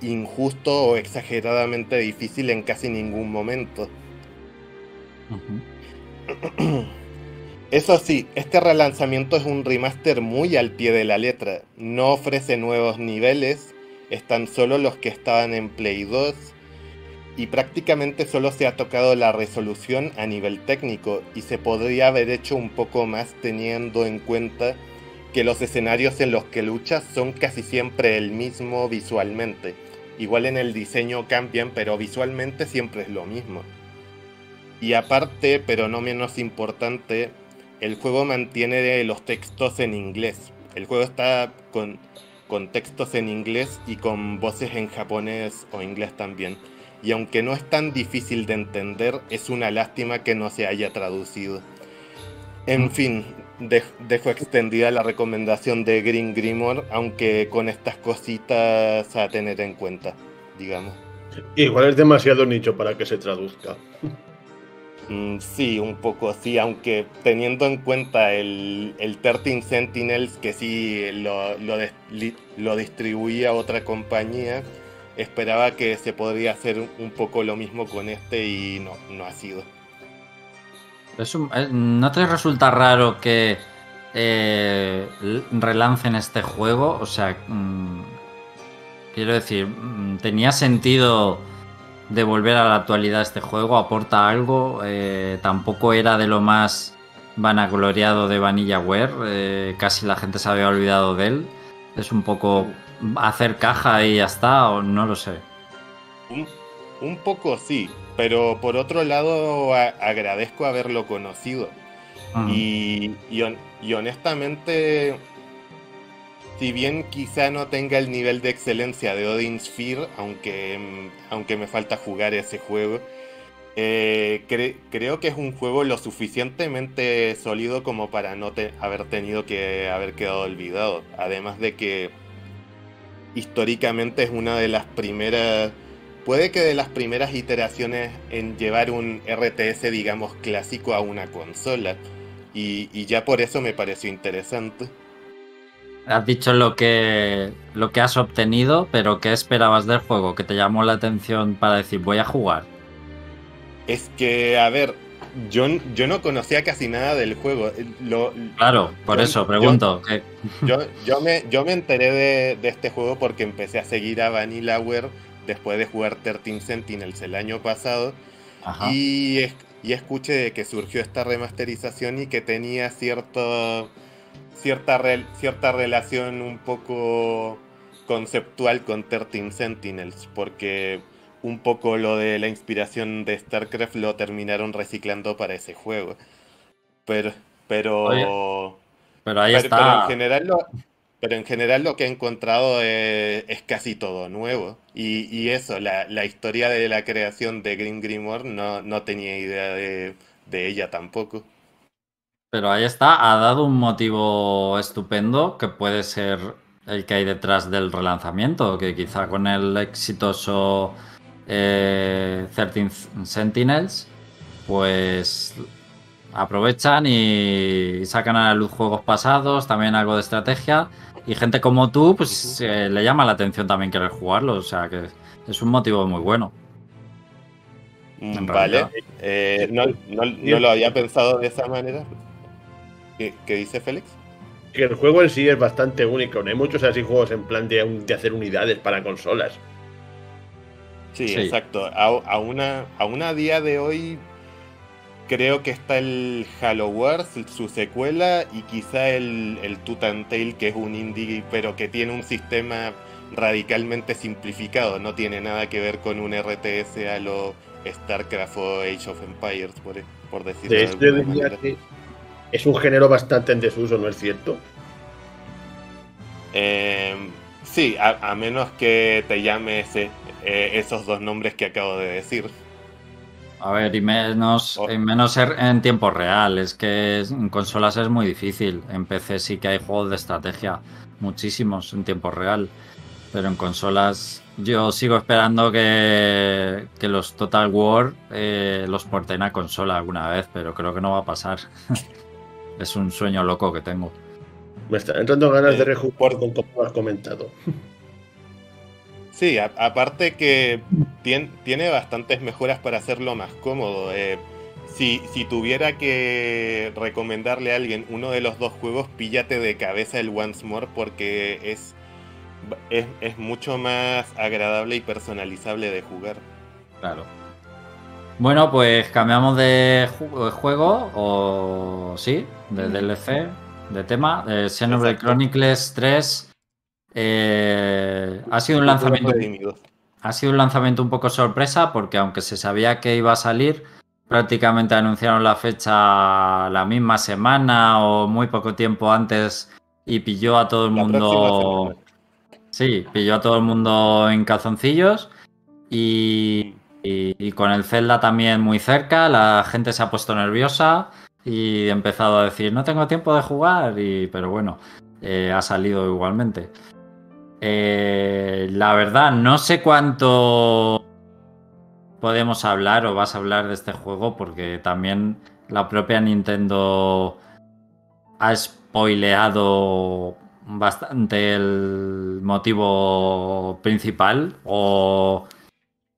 injusto o exageradamente difícil en casi ningún momento. Eso sí, este relanzamiento es un remaster muy al pie de la letra. No ofrece nuevos niveles, están solo los que estaban en Play 2 y prácticamente solo se ha tocado la resolución a nivel técnico y se podría haber hecho un poco más teniendo en cuenta que los escenarios en los que luchas son casi siempre el mismo visualmente. Igual en el diseño cambian, pero visualmente siempre es lo mismo. Y aparte, pero no menos importante, el juego mantiene los textos en inglés. El juego está con, con textos en inglés y con voces en japonés o inglés también. Y aunque no es tan difícil de entender, es una lástima que no se haya traducido. En fin, dejo extendida la recomendación de Green Grimoire, aunque con estas cositas a tener en cuenta, digamos. Igual es demasiado nicho para que se traduzca. Mm, sí, un poco sí, aunque teniendo en cuenta el, el 13 Sentinels, que sí lo distribuía otra compañía, esperaba que se podría hacer un poco lo mismo con este y no, no ha sido. Eh, ¿No te resulta raro que eh, relancen este juego? O sea, mm, quiero decir, mm, ¿tenía sentido de volver a la actualidad este juego? ¿Aporta algo? Eh, tampoco era de lo más vanagloriado de VanillaWare. casi la gente se había olvidado de él. Es un poco hacer caja y ya está, o no lo sé. Un, poco sí, pero por otro lado agradezco haberlo conocido. Y, y, honestamente, si bien quizá no tenga el nivel de excelencia de Odin Sphere, aunque, aunque me falta jugar ese juego, eh, creo que es un juego lo suficientemente sólido como para no haber tenido que haber quedado olvidado. Además de que históricamente es una de las primeras, puede que de las primeras iteraciones en llevar un RTS, digamos, clásico a una consola. Y, ya por eso me pareció interesante. Has dicho lo que, lo que has obtenido, pero ¿qué esperabas del juego? ¿Que te llamó la atención para decir voy a jugar? Es que, a ver, yo, yo no conocía casi nada del juego. claro, por eso pregunto. Yo, yo, me, yo me enteré de, este juego porque empecé a seguir a Vanillaware después de jugar 13 Sentinels el año pasado. Y, y escuché de que surgió esta remasterización y que tenía cierto, cierta, cierta relación un poco conceptual con 13 Sentinels. Porque un poco lo de la inspiración de StarCraft lo terminaron reciclando para ese juego. Pero, pero, pero ahí está. en general lo, pero en general lo que he encontrado es, casi todo nuevo. Y, eso, la, historia de la creación de Green Grimoire no, no tenía idea de, de ella tampoco. Pero ahí está, ha dado un motivo estupendo que puede ser el que hay detrás del relanzamiento, que quizá con el exitoso eh, 13 Sentinels, pues aprovechan y sacan a la luz juegos pasados, también algo de estrategia. Y gente como tú, pues le llama la atención también querer jugarlo. O sea que es un motivo muy bueno. Mm, vale, eh, no, lo había pensado de esa manera. ¿Qué, dice Félix? Que el juego en sí es bastante único. No hay muchos así juegos en plan de hacer unidades para consolas. Sí, exacto. A, una, a una día de hoy creo que está el Halo Wars, su secuela, y quizá el, el Tail, que es un indie, pero que tiene un sistema radicalmente simplificado. No tiene nada que ver con un RTS a lo StarCraft o Age of Empires, por, por decirlo de, es un género bastante en desuso, ¿no es cierto? Eh, sí, a, menos que te llame ese eh, esos dos nombres que acabo de decir. A ver, y menos, oh. menos en tiempo real. Es que en consolas es muy difícil. En PC sí que hay juegos de estrategia, muchísimos en tiempo real. Pero en consolas yo sigo esperando que, que los Total War eh, los porten a consola alguna vez, pero creo que no va a pasar. es un sueño loco que tengo. Me está entrando ganas de eh, rejugar con como has comentado. Sí, aparte que tiene, bastantes mejoras para hacerlo más cómodo. Eh, si, tuviera que recomendarle a alguien uno de los dos juegos, píllate de cabeza el Once More porque es, es, mucho más agradable y personalizable de jugar. Claro. Bueno, pues cambiamos de juego, o sí, de DLC, de tema. De Xenoblade Chronicles 3 eh, ha sido un lanzamiento. Ha sido un lanzamiento un poco sorpresa porque aunque se sabía que iba a salir, prácticamente anunciaron la fecha la misma semana o muy poco tiempo antes y pilló a todo el mundo. Sí, pilló a todo el mundo en calzoncillos y, y, con el Zelda también muy cerca, la gente se ha puesto nerviosa y ha empezado a decir no tengo tiempo de jugar, y, pero bueno, eh, ha salido igualmente. Eh, la verdad, no sé cuánto podemos hablar o vas a hablar de este juego porque también la propia Nintendo ha spoileado bastante el motivo principal o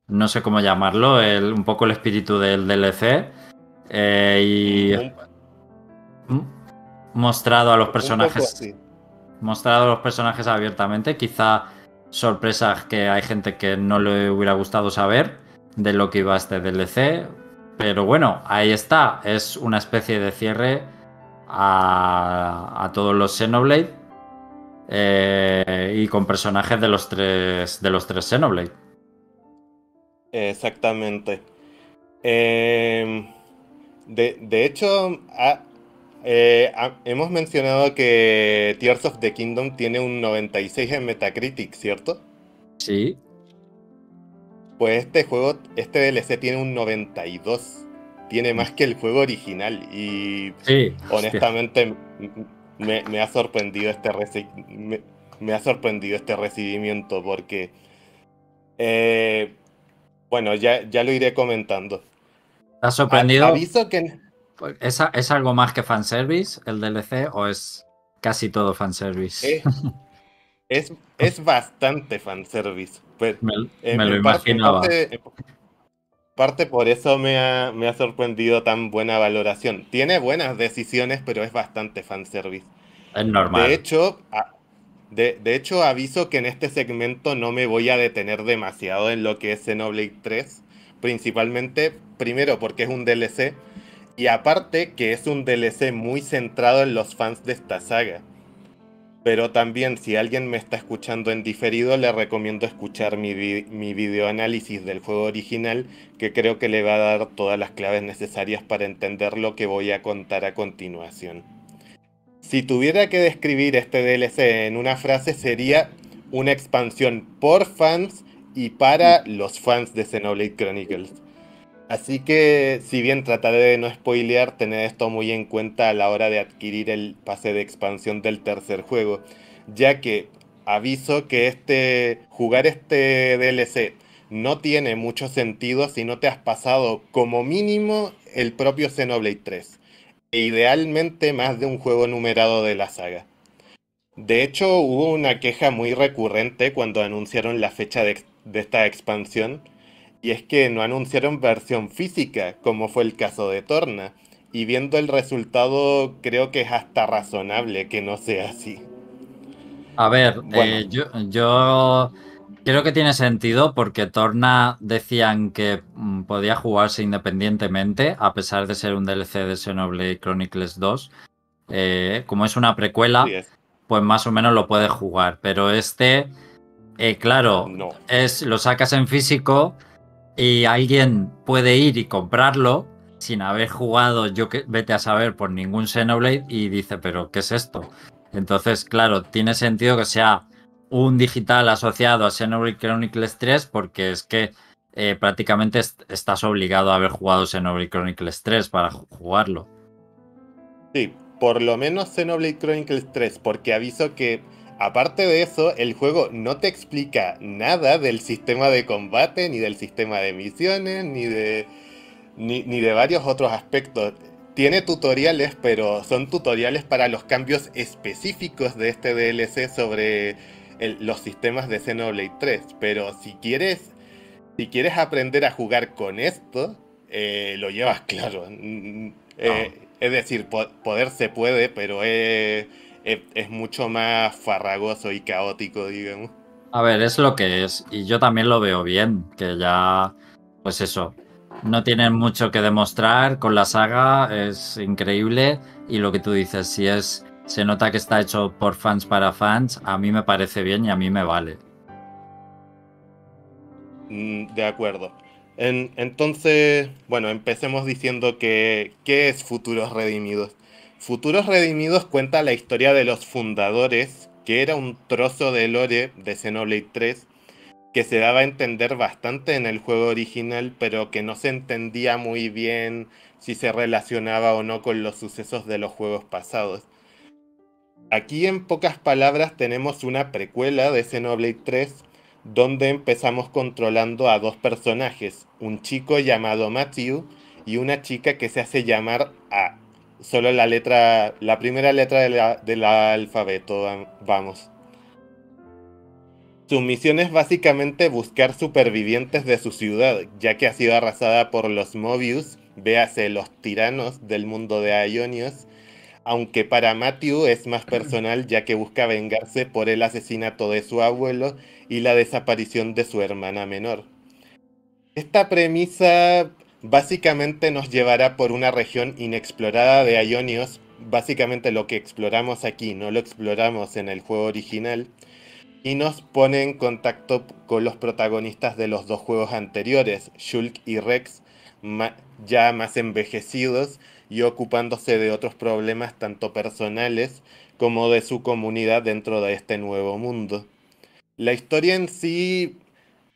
no sé cómo llamarlo, el, un poco el espíritu del DLC eh, y mostrado a los personajes mostrado a los personajes abiertamente, quizá sorpresas que hay gente que no le hubiera gustado saber de lo que iba este DLC. Pero bueno, ahí está. Es una especie de cierre a, todos los Xenoblade. Eh, y con personajes de los tres. de los tres Xenoblade. Exactamente. Em, de, de, hecho, eh, hemos mencionado que Tears of the Kingdom tiene un 96 en Metacritic, ¿cierto? Sí. Pues este juego, este DLC tiene un 92. Tiene más que el juego original. Y honestamente me, ha sorprendido este me, ha sorprendido este recibimiento porque eh, bueno, ya, ya lo iré comentando. ¿Te ha sorprendido? Aviso que ¿Es, ¿Es algo más que fanservice el DLC o es casi todo fanservice? Eh, es, es bastante fanservice. Pues, me, lo imaginaba. Parte, por eso me ha, me ha sorprendido tan buena valoración. Tiene buenas decisiones, pero es bastante fanservice. Es normal. De hecho, de, hecho, aviso que en este segmento no me voy a detener demasiado en lo que es Xenoblade 3. Principalmente, primero porque es un DLC y aparte que es un DLC muy centrado en los fans de esta saga. Pero también si alguien me está escuchando en diferido, le recomiendo escuchar mi, mi videoanálisis del juego original, que creo que le va a dar todas las claves necesarias para entender lo que voy a contar a continuación. Si tuviera que describir este DLC en una frase sería una expansión por fans y para los fans de Xenoblade Chronicles. Así que, si bien trataré de no spoilear, tener esto muy en cuenta a la hora de adquirir el pase de expansión del tercer juego, ya que aviso que este jugar este DLC no tiene mucho sentido si no te has pasado como mínimo el propio Xenoblade 3, e idealmente más de un juego numerado de la saga. De hecho, hubo una queja muy recurrente cuando anunciaron la fecha de, de esta expansión, y es que no anunciaron versión física, como fue el caso de Torna. Y viendo el resultado, creo que es hasta razonable que no sea así. A ver, eh, yo, creo que tiene sentido porque Torna decían que mm, podía jugarse independientemente, a pesar de ser un DLC de Xenoblade Chronicles 2. Eh, como es una precuela, pues más o menos lo puedes jugar. Pero este, eh, claro, es lo sacas en físico y alguien puede ir y comprarlo sin haber jugado, yo que vete a saber, por ningún Xenoblade y dice, pero ¿qué es esto? Entonces, claro, tiene sentido que sea un digital asociado a Xenoblade Chronicles 3 porque es que eh, prácticamente estás obligado a haber jugado Xenoblade Chronicles 3 para jugarlo. Sí, por lo menos Xenoblade Chronicles 3, porque aviso que Aparte de eso, el juego no te explica nada del sistema de combate, ni del sistema de misiones, ni de, ni, de varios otros aspectos. Tiene tutoriales, pero son tutoriales para los cambios específicos de este DLC sobre los sistemas de Xenoblade 3. Pero si quieres, si quieres aprender a jugar con esto, eh, lo llevas claro. Mm, mm, eh, es decir, poder se puede, pero es es, mucho más farragoso y caótico, digamos. A ver, es lo que es. Y yo también lo veo bien, que ya, pues eso, no tienen mucho que demostrar con la saga, es increíble. Y lo que tú dices, si es, se nota que está hecho por fans para fans, a mí me parece bien y a mí me vale. Mm, de acuerdo. entonces, bueno, empecemos diciendo que, ¿qué es Futuros Redimidos? Futuros Redimidos cuenta la historia de los fundadores, que era un trozo de lore de Xenoblade 3 que se daba a entender bastante en el juego original, pero que no se entendía muy bien si se relacionaba o no con los sucesos de los juegos pasados. Aquí en pocas palabras tenemos una precuela de Xenoblade 3 donde empezamos controlando a dos personajes, un chico llamado Matthew y una chica que se hace llamar A. Solo la letra, la primera letra de la- del alfabeto, vam- vamos. Su misión es básicamente buscar supervivientes de su ciudad, ya que ha sido arrasada por los Mobius, véase los tiranos del mundo de Ionios, aunque para Matthew es más personal ya que busca vengarse por el asesinato de su abuelo y la desaparición de su hermana menor. Esta premisa básicamente nos llevará por una región inexplorada de Ionios, básicamente lo que exploramos aquí, no lo exploramos en el juego original, y nos pone en contacto con los protagonistas de los dos juegos anteriores, Shulk y Rex, ya más envejecidos y ocupándose de otros problemas tanto personales como de su comunidad dentro de este nuevo mundo. La historia en sí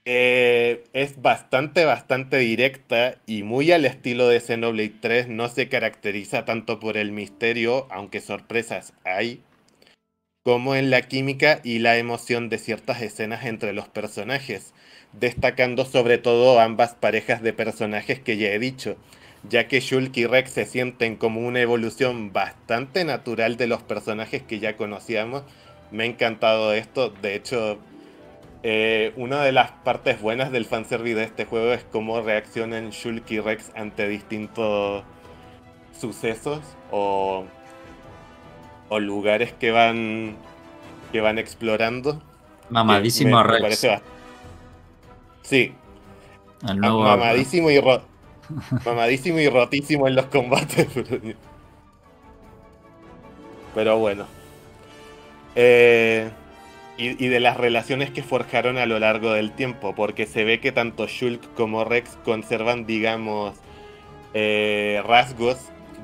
eh, es bastante, bastante directa y muy al estilo de Xenoblade 3. No se caracteriza tanto por el misterio, aunque sorpresas hay, como en la química y la emoción de ciertas escenas entre los personajes, destacando sobre todo ambas parejas de personajes que ya he dicho, ya que Shulk y Rex se sienten como una evolución bastante natural de los personajes que ya conocíamos. Me ha encantado esto, de hecho, eh, una de las partes buenas del fanservice de este juego es cómo reaccionan Shulk y Rex ante distintos sucesos o, o lugares que van que van explorando. Mamadísimo Me- me Rex. parece bast- Sí, nuevo- mamadísimo y ro- mamadísimo y rotísimo en los combates. Pero, pero bueno. Eh, y, y de las relaciones que forjaron a lo largo del tiempo, porque se ve que tanto Shulk como Rex conservan, digamos, eh, rasgos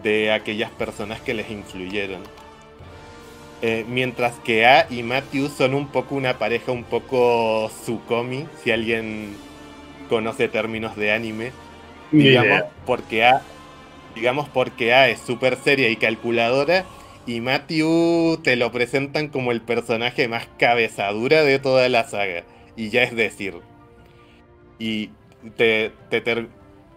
de aquellas personas que les influyeron. Eh, mientras que A y Matthew son un poco una pareja un poco Sukomi, si alguien conoce términos de anime. Ni Digamos idea. porque A, digamos porque A es súper seria y calculadora y Matthew te lo presentan como el personaje más cabezadura de toda la saga. Y ya es decir. Y te, te ter-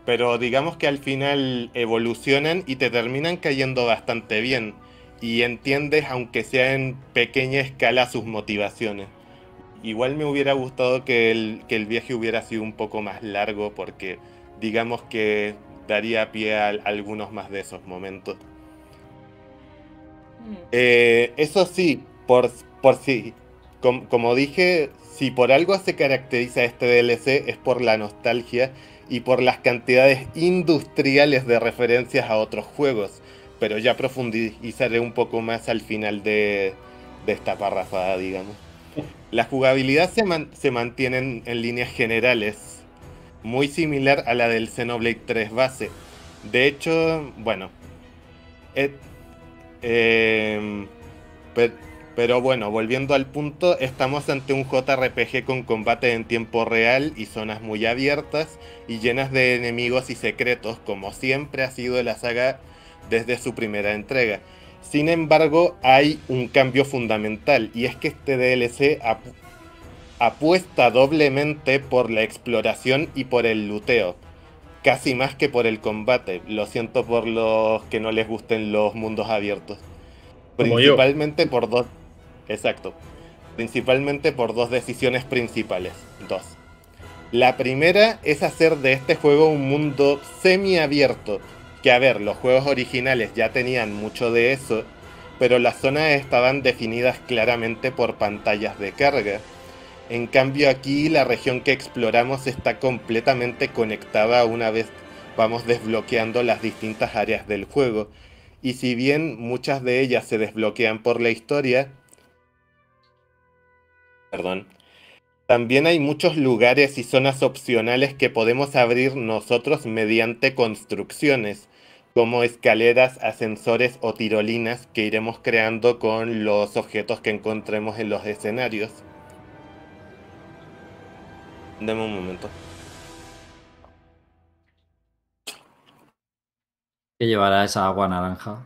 pero digamos que al final evolucionan y te terminan cayendo bastante bien. Y entiendes, aunque sea en pequeña escala, sus motivaciones. Igual me hubiera gustado que el, que el viaje hubiera sido un poco más largo porque digamos que daría pie a algunos más de esos momentos. Eh, eso sí, por, por si, com- como dije, si por algo se caracteriza este DLC es por la nostalgia y por las cantidades industriales de referencias a otros juegos, pero ya profundizaré un poco más al final de, de esta parrafada, digamos. La jugabilidad se, man- se mantiene en, líneas generales, muy similar a la del Xenoblade 3 base. De hecho, bueno, eh, eh, pe- pero bueno, volviendo al punto, estamos ante un JRPG con combate en tiempo real y zonas muy abiertas y llenas de enemigos y secretos, como siempre ha sido la saga desde su primera entrega. Sin embargo, hay un cambio fundamental y es que este DLC apu- apuesta doblemente por la exploración y por el luteo, casi más que por el combate. Lo siento por los que no les gusten los mundos abiertos. Como yo. Principalmente por dos. Exacto. Principalmente por dos decisiones principales. Dos. La primera es hacer de este juego un mundo semiabierto. Que a ver, los juegos originales ya tenían mucho de eso, pero las zonas estaban definidas claramente por pantallas de carga. En cambio aquí la región que exploramos está completamente conectada una vez vamos desbloqueando las distintas áreas del juego. Y si bien muchas de ellas se desbloquean por la historia, perdón, también hay muchos lugares y zonas opcionales que podemos abrir nosotros mediante construcciones, como escaleras, ascensores o tirolinas que iremos creando con los objetos que encontremos en los escenarios. Deme un momento. ¿Qué llevará esa agua naranja?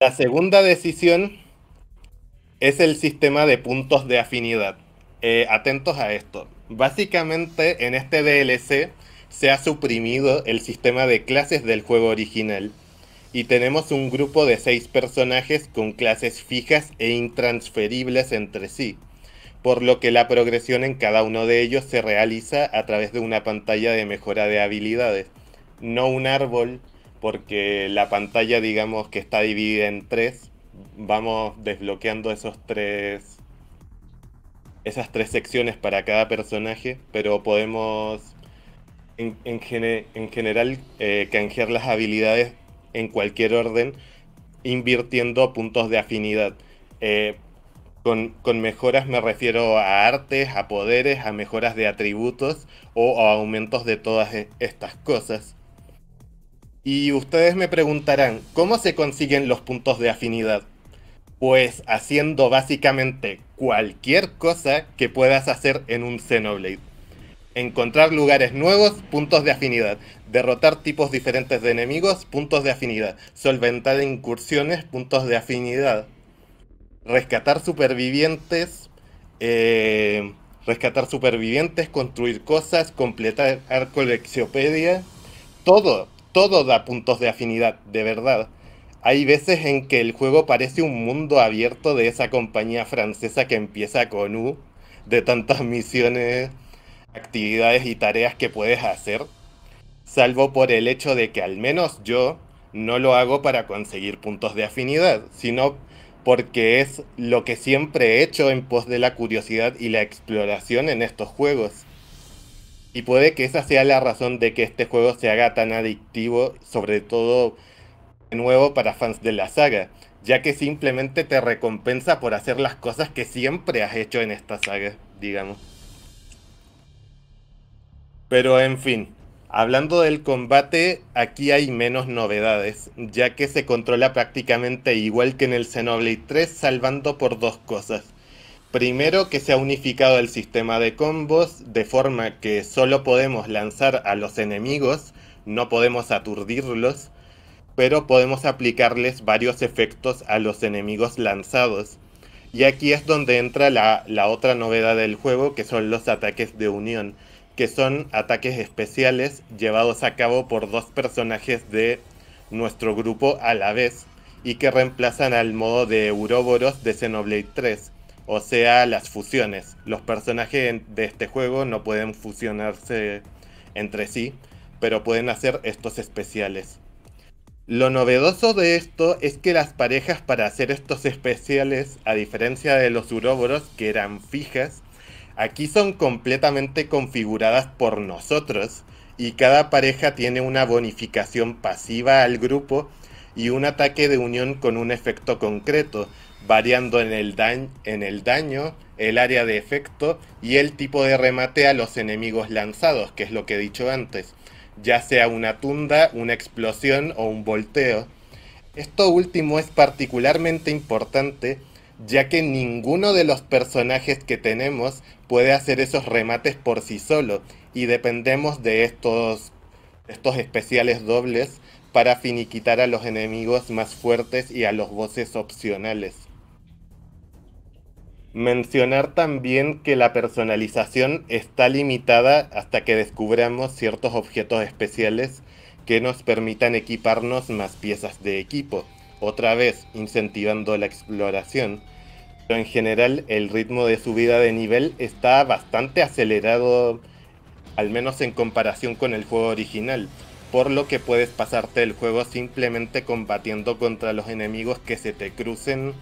La segunda decisión es el sistema de puntos de afinidad. Eh, atentos a esto. Básicamente en este DLC se ha suprimido el sistema de clases del juego original. Y tenemos un grupo de seis personajes con clases fijas e intransferibles entre sí, por lo que la progresión en cada uno de ellos se realiza a través de una pantalla de mejora de habilidades, no un árbol, porque la pantalla digamos que está dividida en tres, vamos desbloqueando esos tres esas tres secciones para cada personaje, pero podemos en, en, general eh, canjear las habilidades en cualquier orden invirtiendo puntos de afinidad. Eh, con, mejoras me refiero a artes, a poderes, a mejoras de atributos o a aumentos de todas e, estas cosas. Y ustedes me preguntarán, ¿cómo se consiguen los puntos de afinidad? Pues haciendo básicamente cualquier cosa que puedas hacer en un Xenoblade encontrar lugares nuevos, puntos de afinidad, derrotar tipos diferentes de enemigos, puntos de afinidad, solventar incursiones, puntos de afinidad, rescatar supervivientes, eh, rescatar supervivientes, construir cosas, completar coleccionpedia, todo, todo da puntos de afinidad, de verdad. Hay veces en que el juego parece un mundo abierto de esa compañía francesa que empieza con U, de tantas misiones actividades y tareas que puedes hacer, salvo por el hecho de que al menos yo no lo hago para conseguir puntos de afinidad, sino porque es lo que siempre he hecho en pos de la curiosidad y la exploración en estos juegos. Y puede que esa sea la razón de que este juego se haga tan adictivo, sobre todo de nuevo para fans de la saga, ya que simplemente te recompensa por hacer las cosas que siempre has hecho en esta saga, digamos. Pero en fin, hablando del combate, aquí hay menos novedades, ya que se controla prácticamente igual que en el Xenoblade 3, salvando por dos cosas. Primero, que se ha unificado el sistema de combos, de forma que solo podemos lanzar a los enemigos, no podemos aturdirlos, pero podemos aplicarles varios efectos a los enemigos lanzados. Y aquí es donde entra la, la otra novedad del juego, que son los ataques de unión que son ataques especiales llevados a cabo por dos personajes de nuestro grupo a la vez y que reemplazan al modo de Uroboros de Xenoblade 3, o sea, las fusiones. Los personajes de este juego no pueden fusionarse entre sí, pero pueden hacer estos especiales. Lo novedoso de esto es que las parejas para hacer estos especiales, a diferencia de los Uroboros que eran fijas, Aquí son completamente configuradas por nosotros y cada pareja tiene una bonificación pasiva al grupo y un ataque de unión con un efecto concreto, variando en el, en el daño, el área de efecto y el tipo de remate a los enemigos lanzados, que es lo que he dicho antes, ya sea una tunda, una explosión o un volteo. Esto último es particularmente importante ya que ninguno de los personajes que tenemos puede hacer esos remates por sí solo y dependemos de estos, estos especiales dobles para finiquitar a los enemigos más fuertes y a los voces opcionales. Mencionar también que la personalización está limitada hasta que descubramos ciertos objetos especiales que nos permitan equiparnos más piezas de equipo otra vez incentivando la exploración. Pero en general el ritmo de subida de nivel está bastante acelerado, al menos en comparación con el juego original, por lo que puedes pasarte el juego simplemente combatiendo contra los enemigos que se te crucen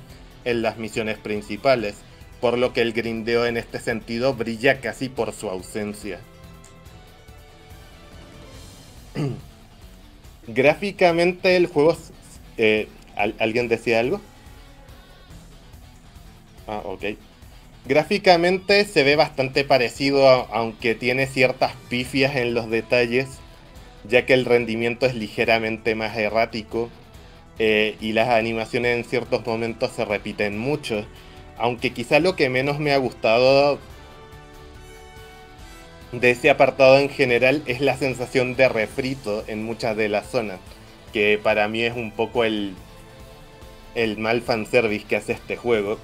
en las misiones principales, por lo que el grindeo en este sentido brilla casi por su ausencia. Gráficamente el juego eh, ¿Alguien decía algo? Ah, ok. Gráficamente se ve bastante parecido, aunque tiene ciertas pifias en los detalles, ya que el rendimiento es ligeramente más errático eh, y las animaciones en ciertos momentos se repiten mucho. Aunque quizá lo que menos me ha gustado de ese apartado en general es la sensación de refrito en muchas de las zonas, que para mí es un poco el, el mal fanservice que hace este juego,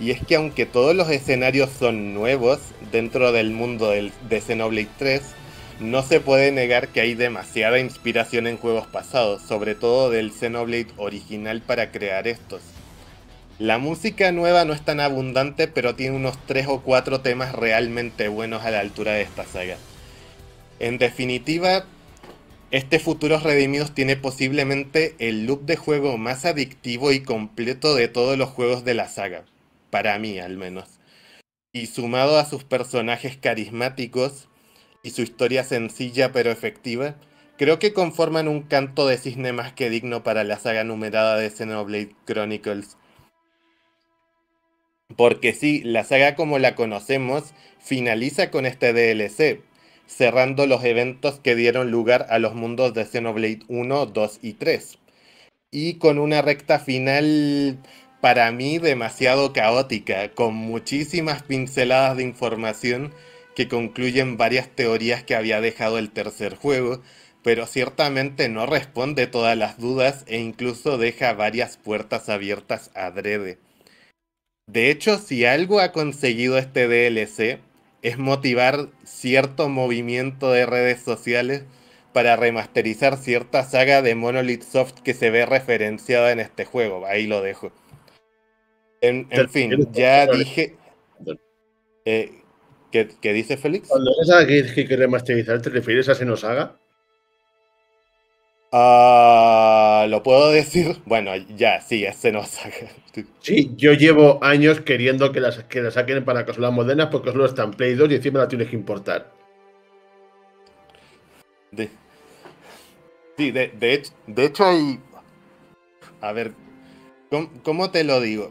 Y es que aunque todos los escenarios son nuevos dentro del mundo de Xenoblade 3, no se puede negar que hay demasiada inspiración en juegos pasados, sobre todo del Xenoblade original para crear estos. La música nueva no es tan abundante, pero tiene unos 3 o 4 temas realmente buenos a la altura de esta saga. En definitiva, este Futuros Redimidos tiene posiblemente el loop de juego más adictivo y completo de todos los juegos de la saga, para mí al menos. Y sumado a sus personajes carismáticos y su historia sencilla pero efectiva, creo que conforman un canto de cisne más que digno para la saga numerada de Xenoblade Chronicles. Porque sí, la saga como la conocemos finaliza con este DLC, cerrando los eventos que dieron lugar a los mundos de Xenoblade 1, 2 y 3. Y con una recta final para mí demasiado caótica, con muchísimas pinceladas de información que concluyen varias teorías que había dejado el tercer juego, pero ciertamente no responde todas las dudas e incluso deja varias puertas abiertas adrede. De hecho, si algo ha conseguido este DLC, es motivar cierto movimiento de redes sociales para remasterizar cierta saga de Monolith Soft que se ve referenciada en este juego. Ahí lo dejo. En, fin, ya dije... Eh, ¿qué, dice Félix? Cuando esa que, que, remasterizar, ¿te refieres a Xenosaga? Uh, ¿Lo puedo decir? Bueno, ya, sí, es Xenosaga. Sí, yo llevo años queriendo que las que la saquen para consolas modernas porque solo están Play 2 y encima la tienes que importar. sí, de, de, hecho hay... A ver, ¿cómo, te lo digo?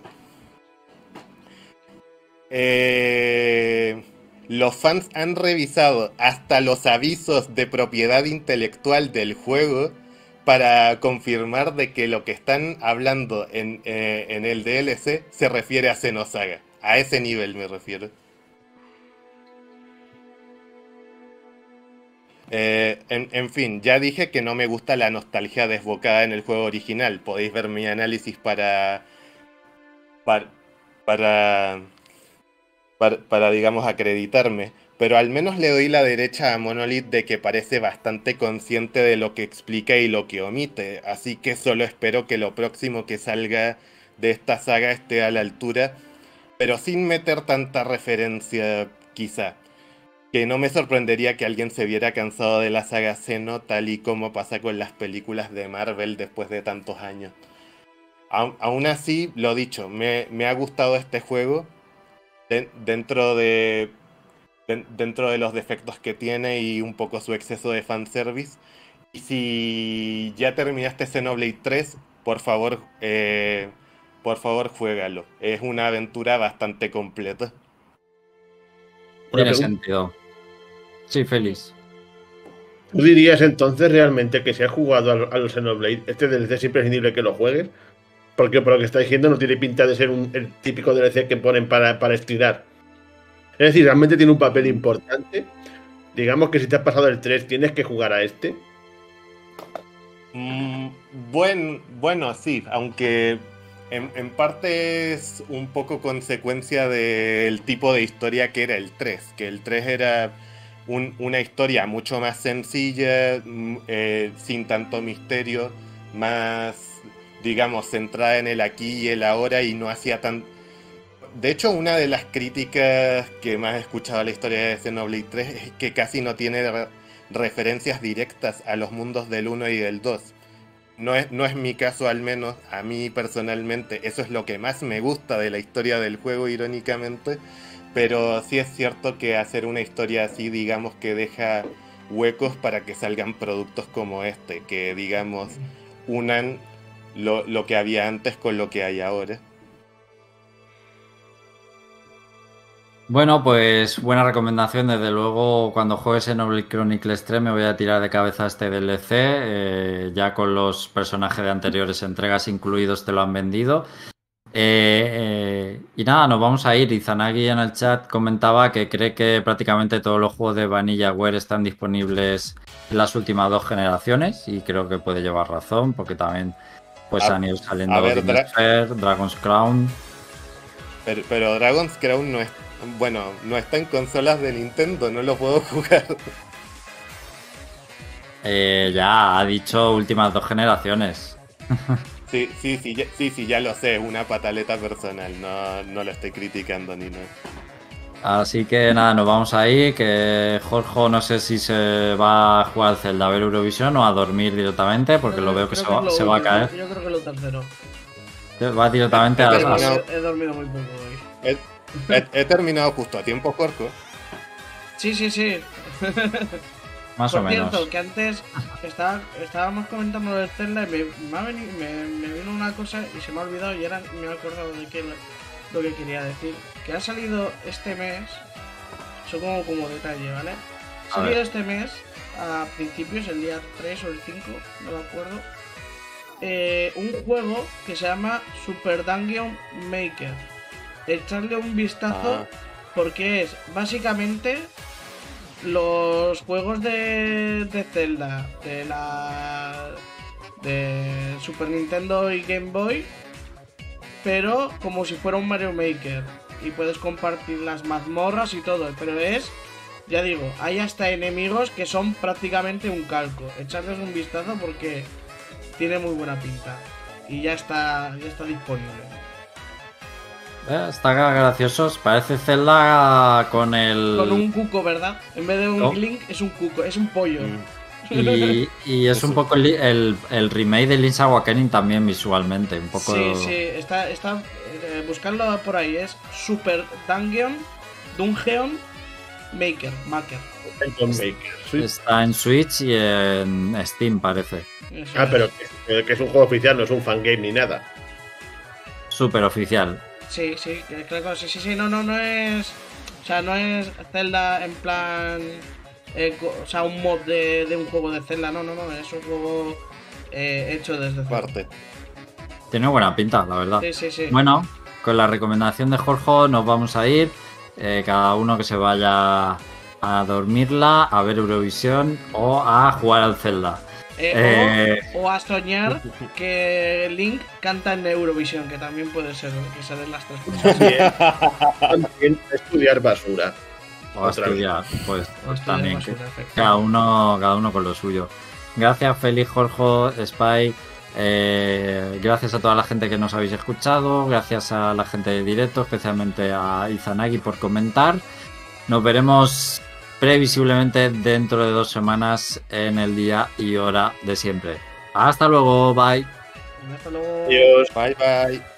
Eh, los fans han revisado hasta los avisos de propiedad intelectual del juego para confirmar de que lo que están hablando en, eh, el DLC se refiere a Xenosaga. A ese nivel me refiero. Eh, en, fin, ya dije que no me gusta la nostalgia desbocada en el juego original. Podéis ver mi análisis para, para, para, para digamos, acreditarme pero al menos le doy la derecha a Monolith de que parece bastante consciente de lo que explica y lo que omite, así que solo espero que lo próximo que salga de esta saga esté a la altura, pero sin meter tanta referencia quizá. Que no me sorprendería que alguien se viera cansado de la saga Xeno tal y como pasa con las películas de Marvel después de tantos años. aún así, lo dicho, me, me ha gustado este juego. dentro de dentro de los defectos que tiene y un poco su exceso de fanservice. Y si ya terminaste Xenoblade 3, por favor, eh, por favor, juégalo. Es una aventura bastante completa. Tiene sentido. Sí, feliz. ¿Tú dirías entonces realmente que si has jugado a los Xenoblade, este DLC es imprescindible que lo juegues? Porque por lo que está diciendo no tiene pinta de ser un, el típico DLC que ponen para, para estirar. Es decir, realmente tiene un papel importante. Digamos que si te has pasado el 3, tienes que jugar a este. Mm, bueno, sí, aunque en, parte es un poco consecuencia del tipo de historia que era el 3, que el 3 era una historia mucho más sencilla, mm, eh, sin tanto misterio, más, digamos, centrada en el aquí y el ahora y no hacía tan, de hecho, una de las críticas que más he escuchado a la historia de Xenoblade 3 es que casi no tiene referencias directas a los mundos del 1 y del 2. No es, no es mi caso al menos, a mí personalmente, eso es lo que más me gusta de la historia del juego, irónicamente, pero sí es cierto que hacer una historia así, digamos que deja huecos para que salgan productos como este, que digamos unan lo, lo que había antes con lo que hay ahora. Bueno, pues buena recomendación. Desde luego, cuando juegues en Noble Chronicles 3 me voy a tirar de cabeza este DLC. Eh, ya con los personajes de anteriores entregas incluidos te lo han vendido. Eh, eh, y nada, nos vamos a ir. Izanagi en el chat comentaba que cree que prácticamente todos los juegos de VanillaWare están disponibles en las últimas dos generaciones y creo que puede llevar razón porque también pues han ido saliendo Dragon's Crown. Pero, pero Dragon's Crown no es. Bueno, no está en consolas de Nintendo, no lo puedo jugar. Eh, ya ha dicho últimas dos generaciones. Sí, sí, sí, ya, sí, sí, ya lo sé, es una pataleta personal, no, no lo estoy criticando ni nada. Así que nada, nos vamos ahí. Que Jorge no sé si se va a jugar al Zelda a ver Eurovisión o a dormir directamente, porque lo veo que se va, se va a caer. Yo creo que lo tercero. Va directamente a las he dormido muy poco hoy. He, terminado justo a tiempo, Jorge. Sí, sí, sí. Más Por o menos. cierto, que antes estaba, estábamos comentando lo del Zelda y me, me, me- me vino una cosa y se me ha olvidado y ahora me he acordado de qué lo, lo que quería decir. Que ha salido este mes, eso como, como detalle, ¿vale? Ha salido este mes, a principios, el día 3 o el 5, no me acuerdo, eh, un juego que se llama Super Dungeon Maker. Echarle un vistazo Ah. porque es básicamente los juegos de, de Zelda de la de Super Nintendo y Game Boy pero como si fuera un Mario Maker. Y puedes compartir las mazmorras y todo pero es ya digo hay hasta enemigos que son prácticamente un calco. Echarles un vistazo porque tiene muy buena pinta. Y ya está ya está disponible Eh, Está gracioso. Parece Zelda con el. con un cuco verdad en vez de un No. Link es un cuco es un pollo Mm. Y, y es un poco el, el, el remake de Link's Awakening también visualmente. Un poco. Sí, sí, está, está eh, buscarlo por ahí, es Super Dungeon, Dungeon Maker, Maker. Dungeon Maker. Sí. Está en Switch y en Steam, parece. Eso Ah, es. pero que, que es un juego oficial, no es un fangame ni nada. Súper oficial. Sí, sí, claro, sí, sí, sí, no, no, no es. O sea, no es Zelda en plan. eh, o sea, un mod de, de un juego de Zelda, no, no, no, es un juego eh, hecho desde. Parte. Tiene buena pinta, la verdad. Sí, sí, sí. Bueno, con la recomendación de Jorge nos vamos a ir. Eh, cada uno que se vaya a dormirla, a ver Eurovisión o a jugar al Zelda. Eh, eh. o, o a soñar que Link canta en Eurovisión, que también puede ser, que salen las tres cosas. También, también estudiar basura. O estudiar, pues, pues estudiar también. basura, que- efectivamente. cada uno, cada uno con lo suyo. Gracias, Félix, Jorge, Spy. eh, gracias a toda la gente que nos habéis escuchado. Gracias a la gente de directo, especialmente a Izanagi por comentar. Nos veremos previsiblemente dentro de dos semanas en el día y hora de siempre. Hasta luego, bye. Hasta luego. Adiós. Bye bye.